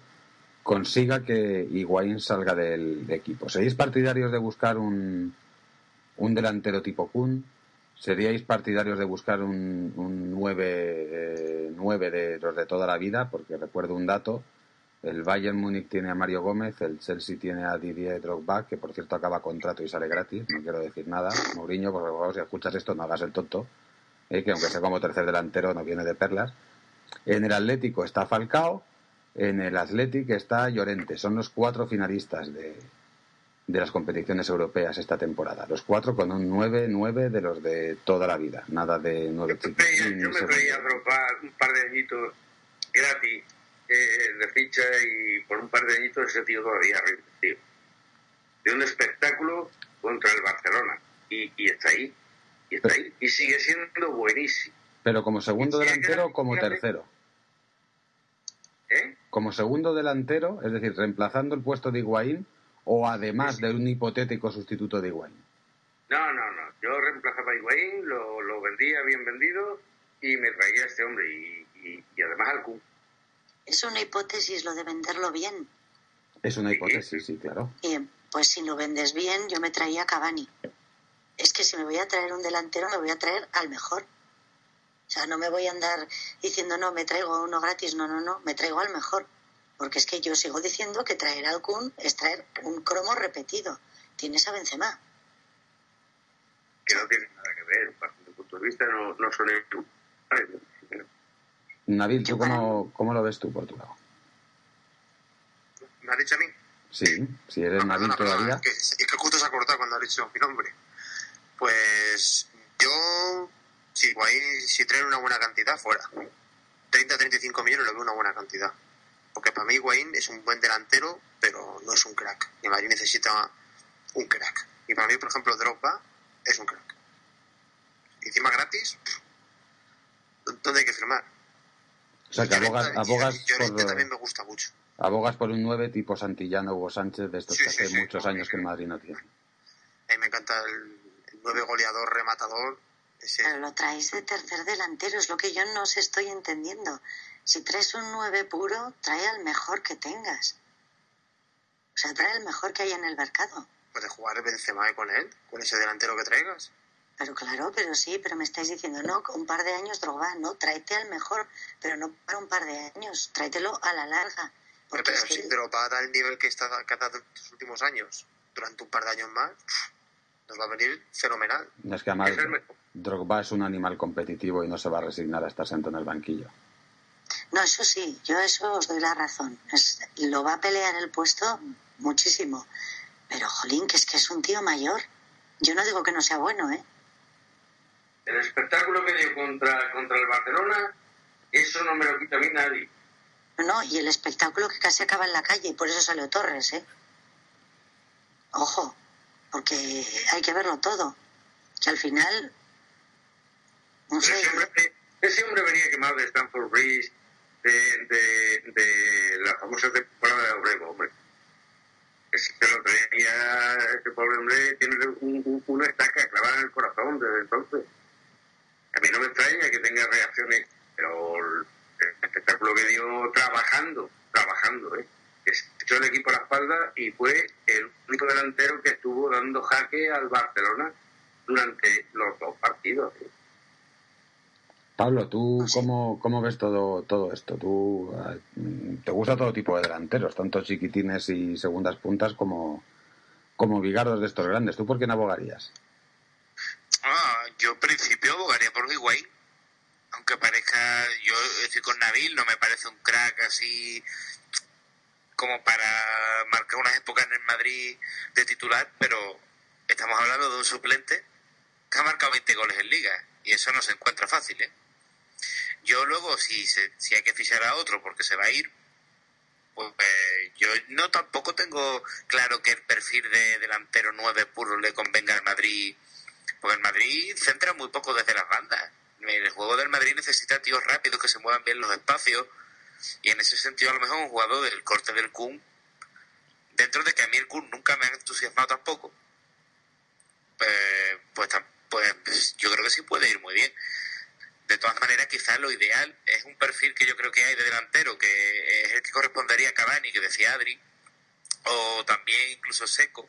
consiga que Higuaín salga del equipo? ¿Seríais partidarios de buscar un, un delantero tipo Kun? ¿Seríais partidarios de buscar un, un 9, eh, de los de toda la vida? Porque recuerdo un dato el Bayern Múnich tiene a Mario Gómez, el Chelsea tiene a Didier Drogba, que por cierto acaba contrato y sale gratis, no quiero decir nada. Mourinho, por favor, si escuchas esto, no hagas el tonto, eh, que aunque sea como tercer delantero, no viene de perlas. En el Atlético está Falcao, en el Athletic está Llorente. Son los cuatro finalistas de, de las competiciones europeas esta temporada. Los cuatro con un 9-9 de los de toda la vida. Nada de 9 Yo, yo me traía a Drogba un par de añitos gratis de ficha y por un par de añitos ese tío todavía tío. De un espectáculo contra el Barcelona. Y, y está ahí. Y está ahí. Y sigue siendo buenísimo. Pero como segundo delantero o como tercero. ¿Eh? Como segundo delantero, es decir, reemplazando el puesto de Higuaín o además de un hipotético sustituto de Higuaín. No, no, no. Yo reemplazaba a Higuaín, lo, lo vendía bien vendido y me traía a este hombre. Y, y, y además al es una hipótesis lo de venderlo bien. Es una hipótesis, sí, claro. Y, pues si lo vendes bien, yo me traía a Cavani. Es que si me voy a traer un delantero, me voy a traer al mejor. O sea, no me voy a andar diciendo, no, me traigo uno gratis. No, no, no, me traigo al mejor. Porque es que yo sigo diciendo que traer al Kun es traer un cromo repetido. Tienes a Benzema. Que no tiene nada que ver. Bajo mi punto de vista, no, no son el Nabil, ¿tú cómo, cómo, lo ves tú por tu lado? ¿Me has dicho a mí? Sí, si eres no, Nabil todavía. es, que, justo se ha cortado cuando has dicho mi nombre. Pues yo, si Guay, si traen una buena cantidad, fuera. 30-35 millones lo veo una buena cantidad. Porque para mí Guaín es un buen delantero, pero no es un crack. Y Madrid necesita un crack. Y para mí, por ejemplo, Drogba es un crack. Y encima gratis, ¿dónde hay que firmar? O sea, que abogas, abogas por... también me gusta mucho. Abogas por un 9 tipo Santillano o Sánchez de estos que hace muchos años que el Madrid no tiene. A mí me encanta el, 9 goleador, rematador. Pero lo traéis de tercer delantero, es lo que yo no os estoy entendiendo. Si traes un 9 puro, trae al mejor que tengas. O sea, trae el mejor que hay en el mercado. Puede jugar Benzema con él, con ese delantero que traigas. Pero claro, pero sí, pero me estáis diciendo, no, con un par de años Drogba, no, tráete al mejor, pero no para un par de años, tráetelo a la larga. Pero si que... Drogba da el nivel que, está, que ha dado en estos últimos años, durante un par de años más, nos va a venir fenomenal. Es que además Drogba es un animal competitivo y no se va a resignar a estar sentado en el banquillo. No, eso sí, yo eso os doy la razón. Es, lo va a pelear el puesto muchísimo. Pero, jolín, que es que es un tío mayor. Yo no digo que no sea bueno, ¿eh? El espectáculo que dio contra, contra el Barcelona, eso no me lo quita a mí nadie. No, y el espectáculo que casi acaba en la calle, y por eso salió Torres, ¿eh? Ojo, porque hay que verlo todo. Que al final. No sé. Ese hombre, venía quemado de Stanford Bridge, de, de, de la famosa temporada de Obrego, hombre. Es que lo tenía, este pobre hombre tiene una estaca clavada en el corazón desde entonces. A mí no me extraña que tenga reacciones, pero el espectáculo que dio trabajando, trabajando, ¿eh? echó el equipo a la espalda y fue el único delantero que estuvo dando jaque al Barcelona durante los dos partidos. ¿eh? Pablo, ¿tú cómo, cómo ves todo, todo esto? ¿Tú, ¿Te gusta todo tipo de delanteros, tanto chiquitines y segundas puntas como, como bigardos de estos grandes? ¿Tú por quién abogarías? Ah, yo en principio abogaría por Higuaín. Aunque parezca, yo estoy con Nabil, no me parece un crack así como para marcar unas épocas en el Madrid de titular, pero estamos hablando de un suplente que ha marcado 20 goles en liga y eso no se encuentra fácil, ¿eh? Yo luego, si, si hay que fichar a otro porque se va a ir, pues yo no tampoco tengo claro que el perfil de delantero 9 puro le convenga al Madrid, porque el Madrid centra muy poco desde las bandas. El juego del Madrid necesita tíos rápidos que se muevan bien los espacios y en ese sentido a lo mejor un jugador del corte del Kun, dentro de que a mí el Kun nunca me ha entusiasmado tampoco, pues, pues, pues yo creo que sí puede ir muy bien. De todas maneras, quizás lo ideal es un perfil que yo creo que hay de delantero, que es el que correspondería a Cavani, que decía Adri, o también incluso Seco,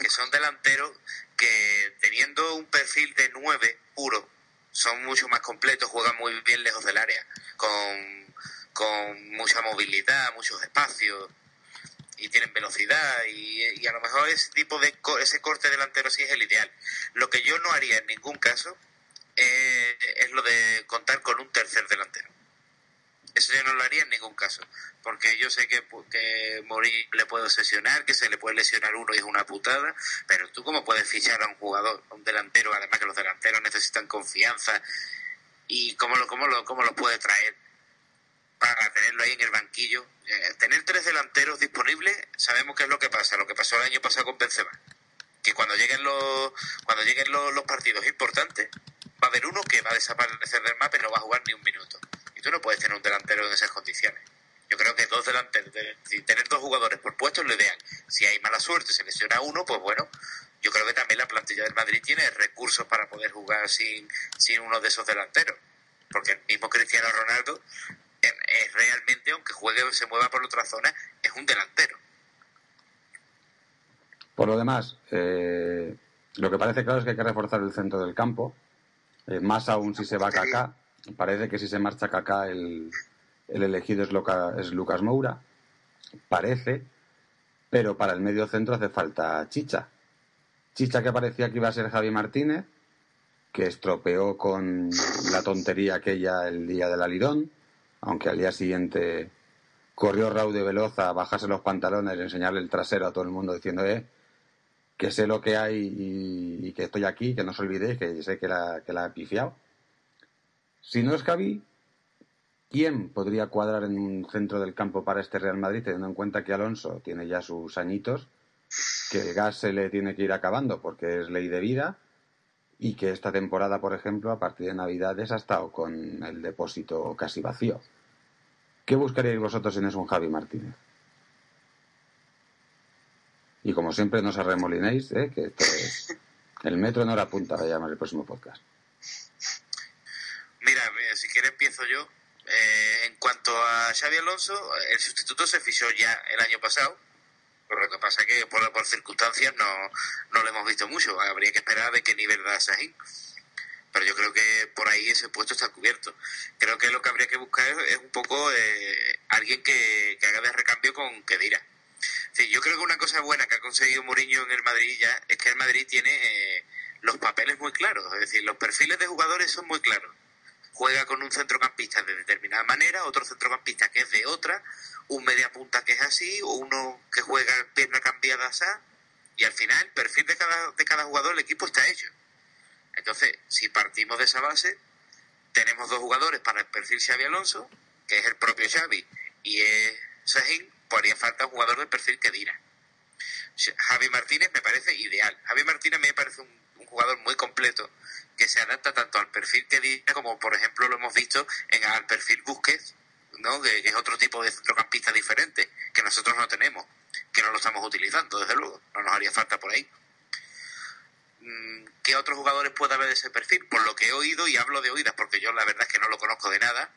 que son delanteros que teniendo un perfil de nueve puro, son mucho más completos, juegan muy bien lejos del área, con, con mucha movilidad, muchos espacios, y tienen velocidad y, a lo mejor ese tipo de ese corte delantero sí es el ideal. Lo que yo no haría en ningún caso eh, es lo de contar con un tercer delantero. Eso yo no lo haría en ningún caso, porque yo sé que, que Mori le puede obsesionar, que se le puede lesionar uno y es una putada, pero tú cómo puedes fichar a un jugador, a un delantero, además que los delanteros necesitan confianza, y cómo lo, cómo lo, cómo lo puede traer para tenerlo ahí en el banquillo. Eh, tener tres delanteros disponibles, sabemos qué es lo que pasa, lo que pasó el año pasado con Benzema, que cuando lleguen los, cuando lleguen los, los partidos importantes, va a haber uno que va a desaparecer del mapa y no va a jugar ni un minuto. Y tú no puedes tener un delantero en esas condiciones. Yo creo que dos delanteros, tener dos jugadores por puesto es lo ideal. Si hay mala suerte, se lesiona uno, pues bueno, yo creo que también la plantilla del Madrid tiene recursos para poder jugar sin, sin uno de esos delanteros. Porque el mismo Cristiano Ronaldo es realmente, aunque juegue o se mueva por otra zona, es un delantero. Por lo demás, eh, lo que parece claro es que hay que reforzar el centro del campo eh, más aún si se va Kaká. Parece que si se marcha Kaká el, el elegido es, es Lucas Moura. Parece. Pero para el medio centro hace falta Chicha. Chicha que parecía que iba a ser Javi Martínez, que estropeó con la tontería aquella el día del alidón, aunque al día siguiente corrió Raúl de Veloz a bajarse los pantalones y enseñarle el trasero a todo el mundo diciendo, eh, que sé lo que hay y, que estoy aquí, que no os olvidéis, que sé que la, que la he pifiado. Si no es Javi, ¿quién podría cuadrar en un centro del campo para este Real Madrid, teniendo en cuenta que Alonso tiene ya sus añitos, que el gas se le tiene que ir acabando porque es ley de vida y que esta temporada, por ejemplo, a partir de Navidades ha estado con el depósito casi vacío? ¿Qué buscaríais vosotros en es un Javi Martínez? Y como siempre, no os arremolinéis, ¿eh? que esto es el metro en hora punta, a llamar el próximo podcast. Mira, si quieres empiezo yo. Eh, en cuanto a Xavi Alonso, el sustituto se fichó ya el año pasado. Por lo que pasa es que por, por circunstancias no, no lo hemos visto mucho. Habría que esperar de qué nivel da Sahin. Pero yo creo que por ahí ese puesto está cubierto. Creo que lo que habría que buscar es, un poco eh, alguien que, que haga de recambio con Kedira Sí, yo creo que una cosa buena que ha conseguido Mourinho en el Madrid ya es que el Madrid tiene eh, los papeles muy claros, es decir, los perfiles de jugadores son muy claros. Juega con un centrocampista de determinada manera, otro centrocampista que es de otra, un media punta que es así, o uno que juega pierna cambiada así, y al final el perfil de cada, de cada jugador, el equipo está hecho. Entonces, si partimos de esa base, tenemos dos jugadores para el perfil Xavi Alonso, que es el propio Xavi y es Sahin, haría falta un jugador de perfil que dirá. Javi Martínez me parece ideal. Javi Martínez me parece un, jugador muy completo que se adapta tanto al perfil que dirá como, por ejemplo, lo hemos visto en al perfil Busquets, ¿no? que, es otro tipo de centrocampista diferente que nosotros no tenemos, que no lo estamos utilizando, desde luego. No nos haría falta por ahí. Mm, ¿Qué otros jugadores puede haber de ese perfil? Por lo que he oído, y hablo de oídas porque yo la verdad es que no lo conozco de nada,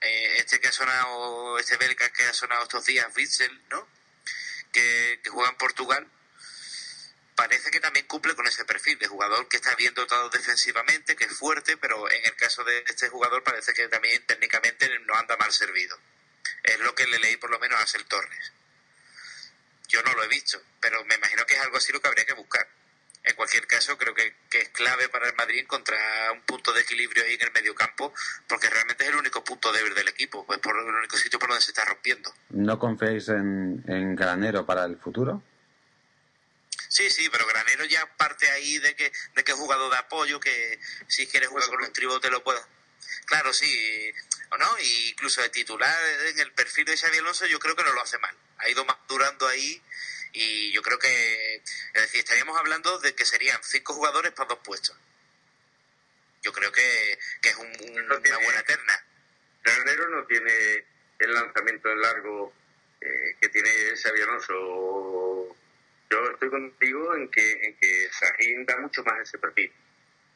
eh, este que ha sonado, este belga que ha sonado estos días, Witzel, ¿no? Que, juega en Portugal, parece que también cumple con ese perfil de jugador que está bien dotado defensivamente, que es fuerte, pero en el caso de este jugador parece que también técnicamente no anda mal servido. Es lo que le leí por lo menos a Axel Torres. Yo no lo he visto, pero me imagino que es algo así lo que habría que buscar en cualquier caso, creo que, es clave para el Madrid encontrar un punto de equilibrio ahí en el mediocampo, porque realmente es el único punto débil del equipo, pues por el único sitio por donde se está rompiendo. ¿No confiáis en, en Granero para el futuro? Sí, sí, pero Granero ya parte ahí de que, de que es jugador de apoyo, que si quieres jugar con un tribote lo pueda. Claro, sí. ¿O no? Y incluso de titular en el perfil de Xavi Alonso yo creo que no lo hace mal. Ha ido madurando ahí y yo creo que, es decir, estaríamos hablando de que serían cinco jugadores para dos puestos. Yo creo que, es una buena terna. Granero no tiene el lanzamiento en largo eh, que tiene Xavi Alonso. Yo estoy contigo en que, en que Sajín da mucho más ese perfil.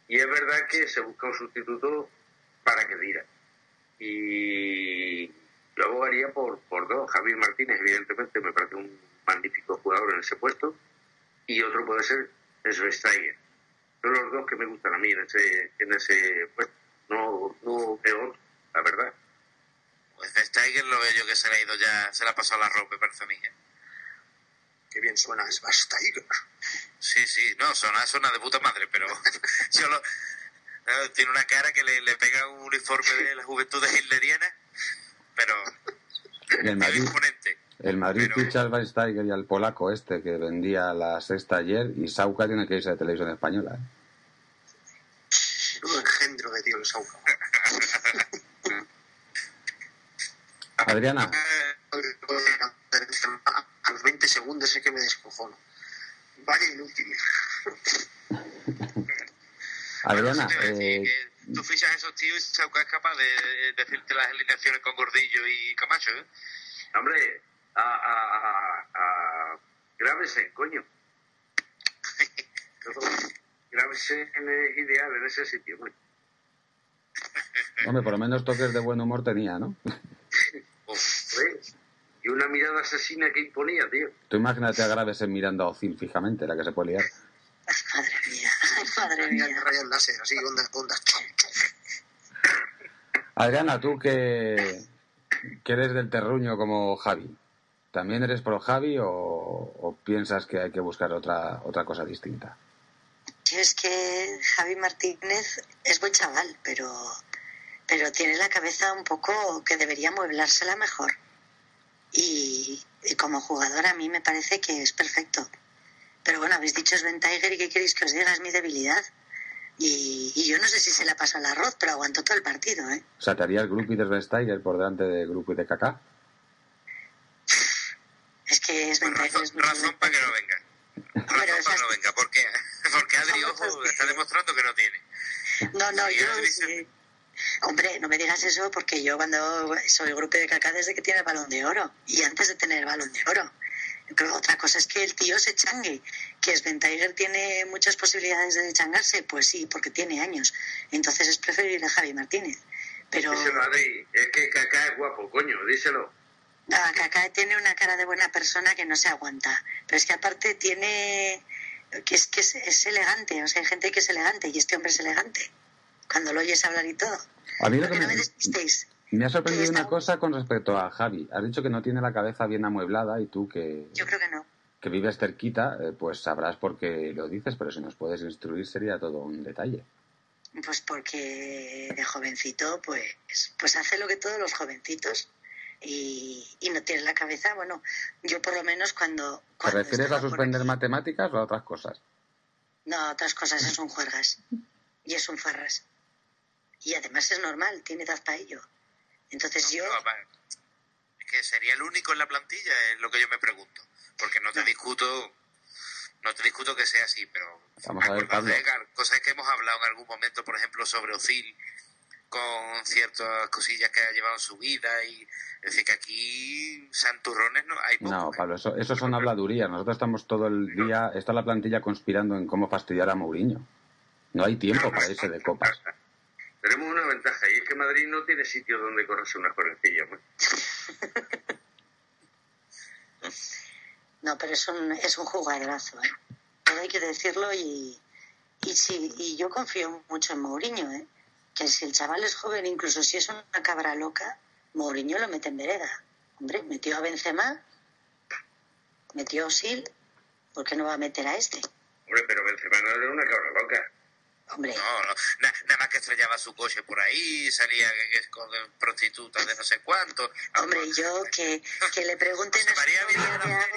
Y es verdad que se busca un sustituto para que diga. Y yo abogaría por, por dos. Javier Martínez, evidentemente, me parece un magnífico jugador en ese puesto. Y otro puede ser Steiger. Son los dos que me gustan a mí en ese, en ese puesto. No, no veo la verdad. Pues Steiger lo veo yo que se le ha ido ya, se le ha pasado la ropa, parece a mí. ¿eh? Qué bien suena Steiger. Sí, sí, no, suena, suena de puta madre, pero solo tiene una cara que le, le pega un uniforme de la juventud de hitleriana, pero el Madrid, el Madrid ficha al Steiger y al polaco este que vendía la sexta ayer y Sauca tiene que irse de televisión española. ¿eh? Un engendro de tío el Sauca. Adriana. A los 20 segundos es que me descojono. Vaya inútil. Adriana. Eh, tú fichas a esos tíos y Sauca es capaz de decirte las alineaciones con Gordillo y Camacho, ¿eh? Hombre, a, a, a Gravesen, coño. Gravesen es ideal en ese sitio, coño. Hombre, por lo menos toques de buen humor tenía, ¿no? y una mirada asesina que imponía, tío. Tú imagínate a Gravesen mirando a Ozil fijamente, la que se puede liar. Madre mía, madre mía. Rayos láser, así, ondas, ondas. Adriana, tú que, que eres del terruño como Javi, ¿también eres pro Javi o, piensas que hay que buscar otra, otra cosa distinta? es que Javi Martínez es buen chaval, pero, pero tiene la cabeza un poco que debería mueblársela mejor. Y, y como jugador a mí me parece que es perfecto. Pero bueno, habéis dicho Sven Tiger y ¿qué queréis que os diga? Es mi debilidad. Y, yo no sé si se la pasa al arroz, pero aguantó todo el partido, ¿eh? O sea, ¿te haría el grupo de Steiger por delante del grupo y de Kaká? Es que es bueno, razón, razón para que no venga. Razón para que no venga. ¿Por qué? Porque Adri, ojo, está demostrando que no tiene. No, no, yo... Hombre, no me digas eso porque yo cuando soy grupo de Kaká desde que tiene el balón de oro y antes de tener el balón de oro. Pero otra cosa es que el tío se changue. ¿Que Sven Tiger tiene muchas posibilidades de changarse? Pues sí, porque tiene años. Entonces es preferible a Javi Martínez. Pero... Díselo, Adri. Es que Kaká es guapo, coño, díselo. No, Kaká tiene una cara de buena persona que no se aguanta. Pero es que aparte tiene... que es que es, elegante. O sea, hay gente que es elegante y este hombre es elegante. Cuando lo oyes hablar y todo. A mí lo que me... No me me ha sorprendido una cosa con respecto a Javi. Has dicho que no tiene la cabeza bien amueblada y tú que... Yo creo que no. Que vives cerquita, eh, pues sabrás por qué lo dices, pero si nos puedes instruir sería todo un detalle. Pues porque de jovencito, pues, pues hace lo que todos los jovencitos y, no tiene la cabeza. Bueno, yo por lo menos cuando... ¿Te refieres a suspender matemáticas o a otras cosas? No, a otras cosas es un juergas y es un farras. Y además es normal, tiene edad para ello. Entonces yo... es que sería el único en la plantilla, es lo que yo me pregunto. Porque no te discuto no te discuto que sea así, pero Vamos a ver, cosas que hemos hablado en algún momento, por ejemplo, sobre Ozil, con ciertas cosillas que ha llevado en su vida y es decir que aquí santurrones no hay no ¿eh? Pablo eso, eso son habladurías nosotros estamos todo el día está la plantilla conspirando en cómo fastidiar a Mourinho no hay tiempo para irse de copas tenemos una ventaja y es que Madrid no tiene sitio donde correrse una correcilla. Pues. no, pero es un, es un jugadorazo, ¿eh? Todo hay que decirlo y, y, sí, y yo confío mucho en Mourinho, ¿eh? Que si el chaval es joven, incluso si es una cabra loca, Mourinho lo mete en vereda. Hombre, metió a Benzema, metió a Sil, ¿por qué no va a meter a este? Hombre, pero Benzema no era una cabra loca. Hombre. No, no. nada más que estrellaba su coche por ahí, salía con prostitutas de no sé cuánto. Hombre, yo que, que le pregunten a su novia de ahora.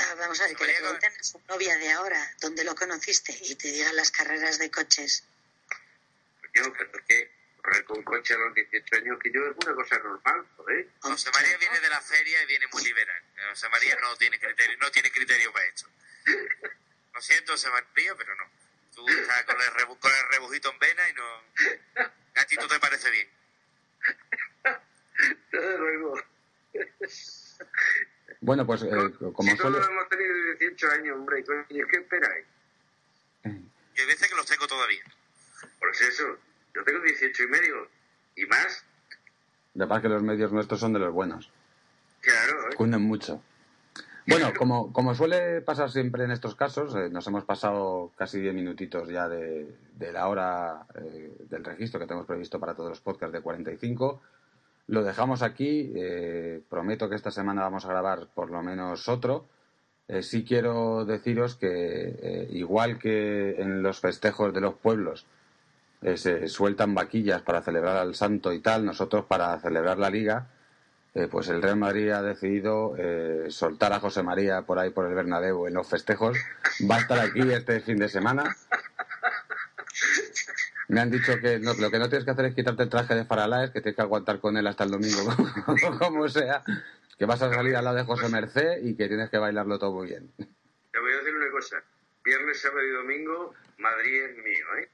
Ah, vamos a ver, que le pregunten a su novia de ahora dónde lo conociste y te digan las carreras de coches. Yo creo que correr con coche a los 18 años, que yo es una cosa normal, joder. José María viene de la feria y viene muy liberal. José María no tiene criterio, no tiene criterio para esto. Lo siento, José María, pero no. Tú estás con el, rebu con el rebujito en vena y no... A ti tú te parece bien. Desde luego. Bueno, pues eh, como si suele... todos hemos tenido 18 años, hombre, ¿y qué esperáis? Y hay veces que los tengo todavía. Pues eso, yo tengo 18 y medio y más. De verdad que los medios nuestros son de los buenos. Claro, ¿eh? Cunden mucho. Bueno, como, como suele pasar siempre en estos casos, eh, nos hemos pasado casi 10 minutitos ya de, de la hora eh, del registro que tenemos previsto para todos los podcasts de 45. Lo dejamos aquí. eh, prometo que esta semana vamos a grabar por lo menos otro. Sí quiero deciros que, igual que en los festejos de los pueblos eh, se sueltan vaquillas para celebrar al santo y tal, nosotros para celebrar la liga, eh, pues el Real Madrid ha decidido eh, soltar a José María por ahí por el Bernabéu en los festejos. Va a estar aquí este fin de semana. Me han dicho que lo que no tienes que hacer es quitarte el traje de Faralaes, que tienes que aguantar con él hasta el domingo, como sea. Que vas a salir al lado de José Merced y que tienes que bailarlo todo muy bien. Te voy a decir una cosa. Viernes, sábado y domingo, Madrid es mío, ¿eh?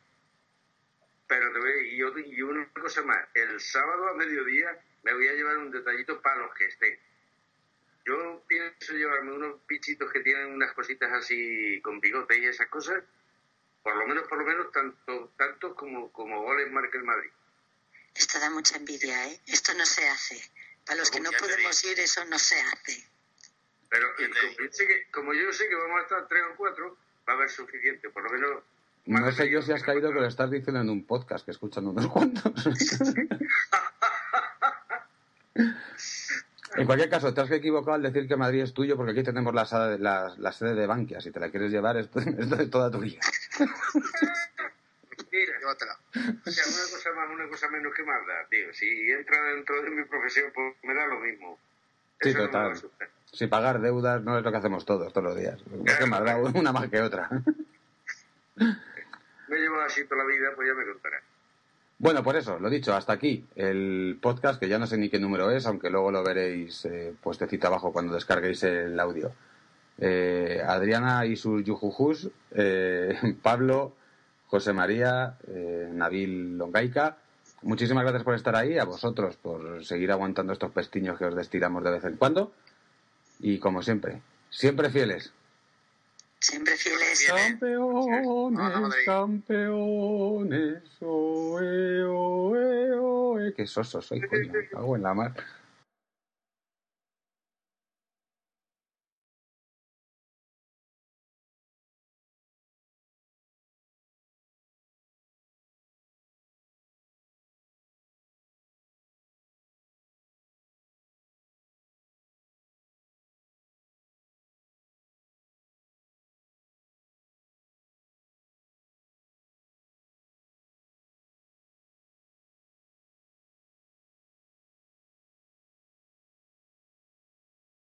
Pero te voy y, yo- y una cosa más. El sábado a mediodía me voy a llevar un detallito para los que estén. Yo pienso llevarme unos bichitos que tienen unas cositas así con bigote y esas cosas. Por lo menos, por lo menos, tanto, tantos como, como goles marca el Madrid. Esto da mucha envidia, ¿eh? Esto no se hace. Para los que no podemos ir, eso no se hace. Pero como, yo sé que, como yo sé que vamos a estar tres o cuatro, va a haber suficiente. Por lo menos... No sé yo si has caído que lo estás diciendo en un podcast que escuchan unos cuantos. En cualquier caso, te has equivocado al decir que Madrid es tuyo porque aquí tenemos la, sala- la, la sede de Bankia. Si te la quieres llevar, esto, esto es toda tuya. Mira, Llévatela. o sea, una cosa más, una cosa menos que más da, tío. Si entra dentro de mi profesión, pues me da lo mismo. Sí, Eso total. Si pagar deudas no es lo que hacemos todos, todos los días. Es que más da una más que otra. Me llevo así toda la vida, pues ya me contará. Bueno, por eso, lo dicho, hasta aquí el podcast, que ya no sé ni qué número es, aunque luego lo veréis eh, puestecito abajo cuando descarguéis el audio. Eh, Adriana y sus yujujus, eh, Pablo, José María, eh, Nabil Longaica, muchísimas gracias por estar ahí, a vosotros por seguir aguantando estos pestiños que os destiramos de vez en cuando. Y como siempre, siempre fieles. Siempre fieles. Madrid. campeones, oe, oe, oe. Qué soso soy, coño. me cago en la mar.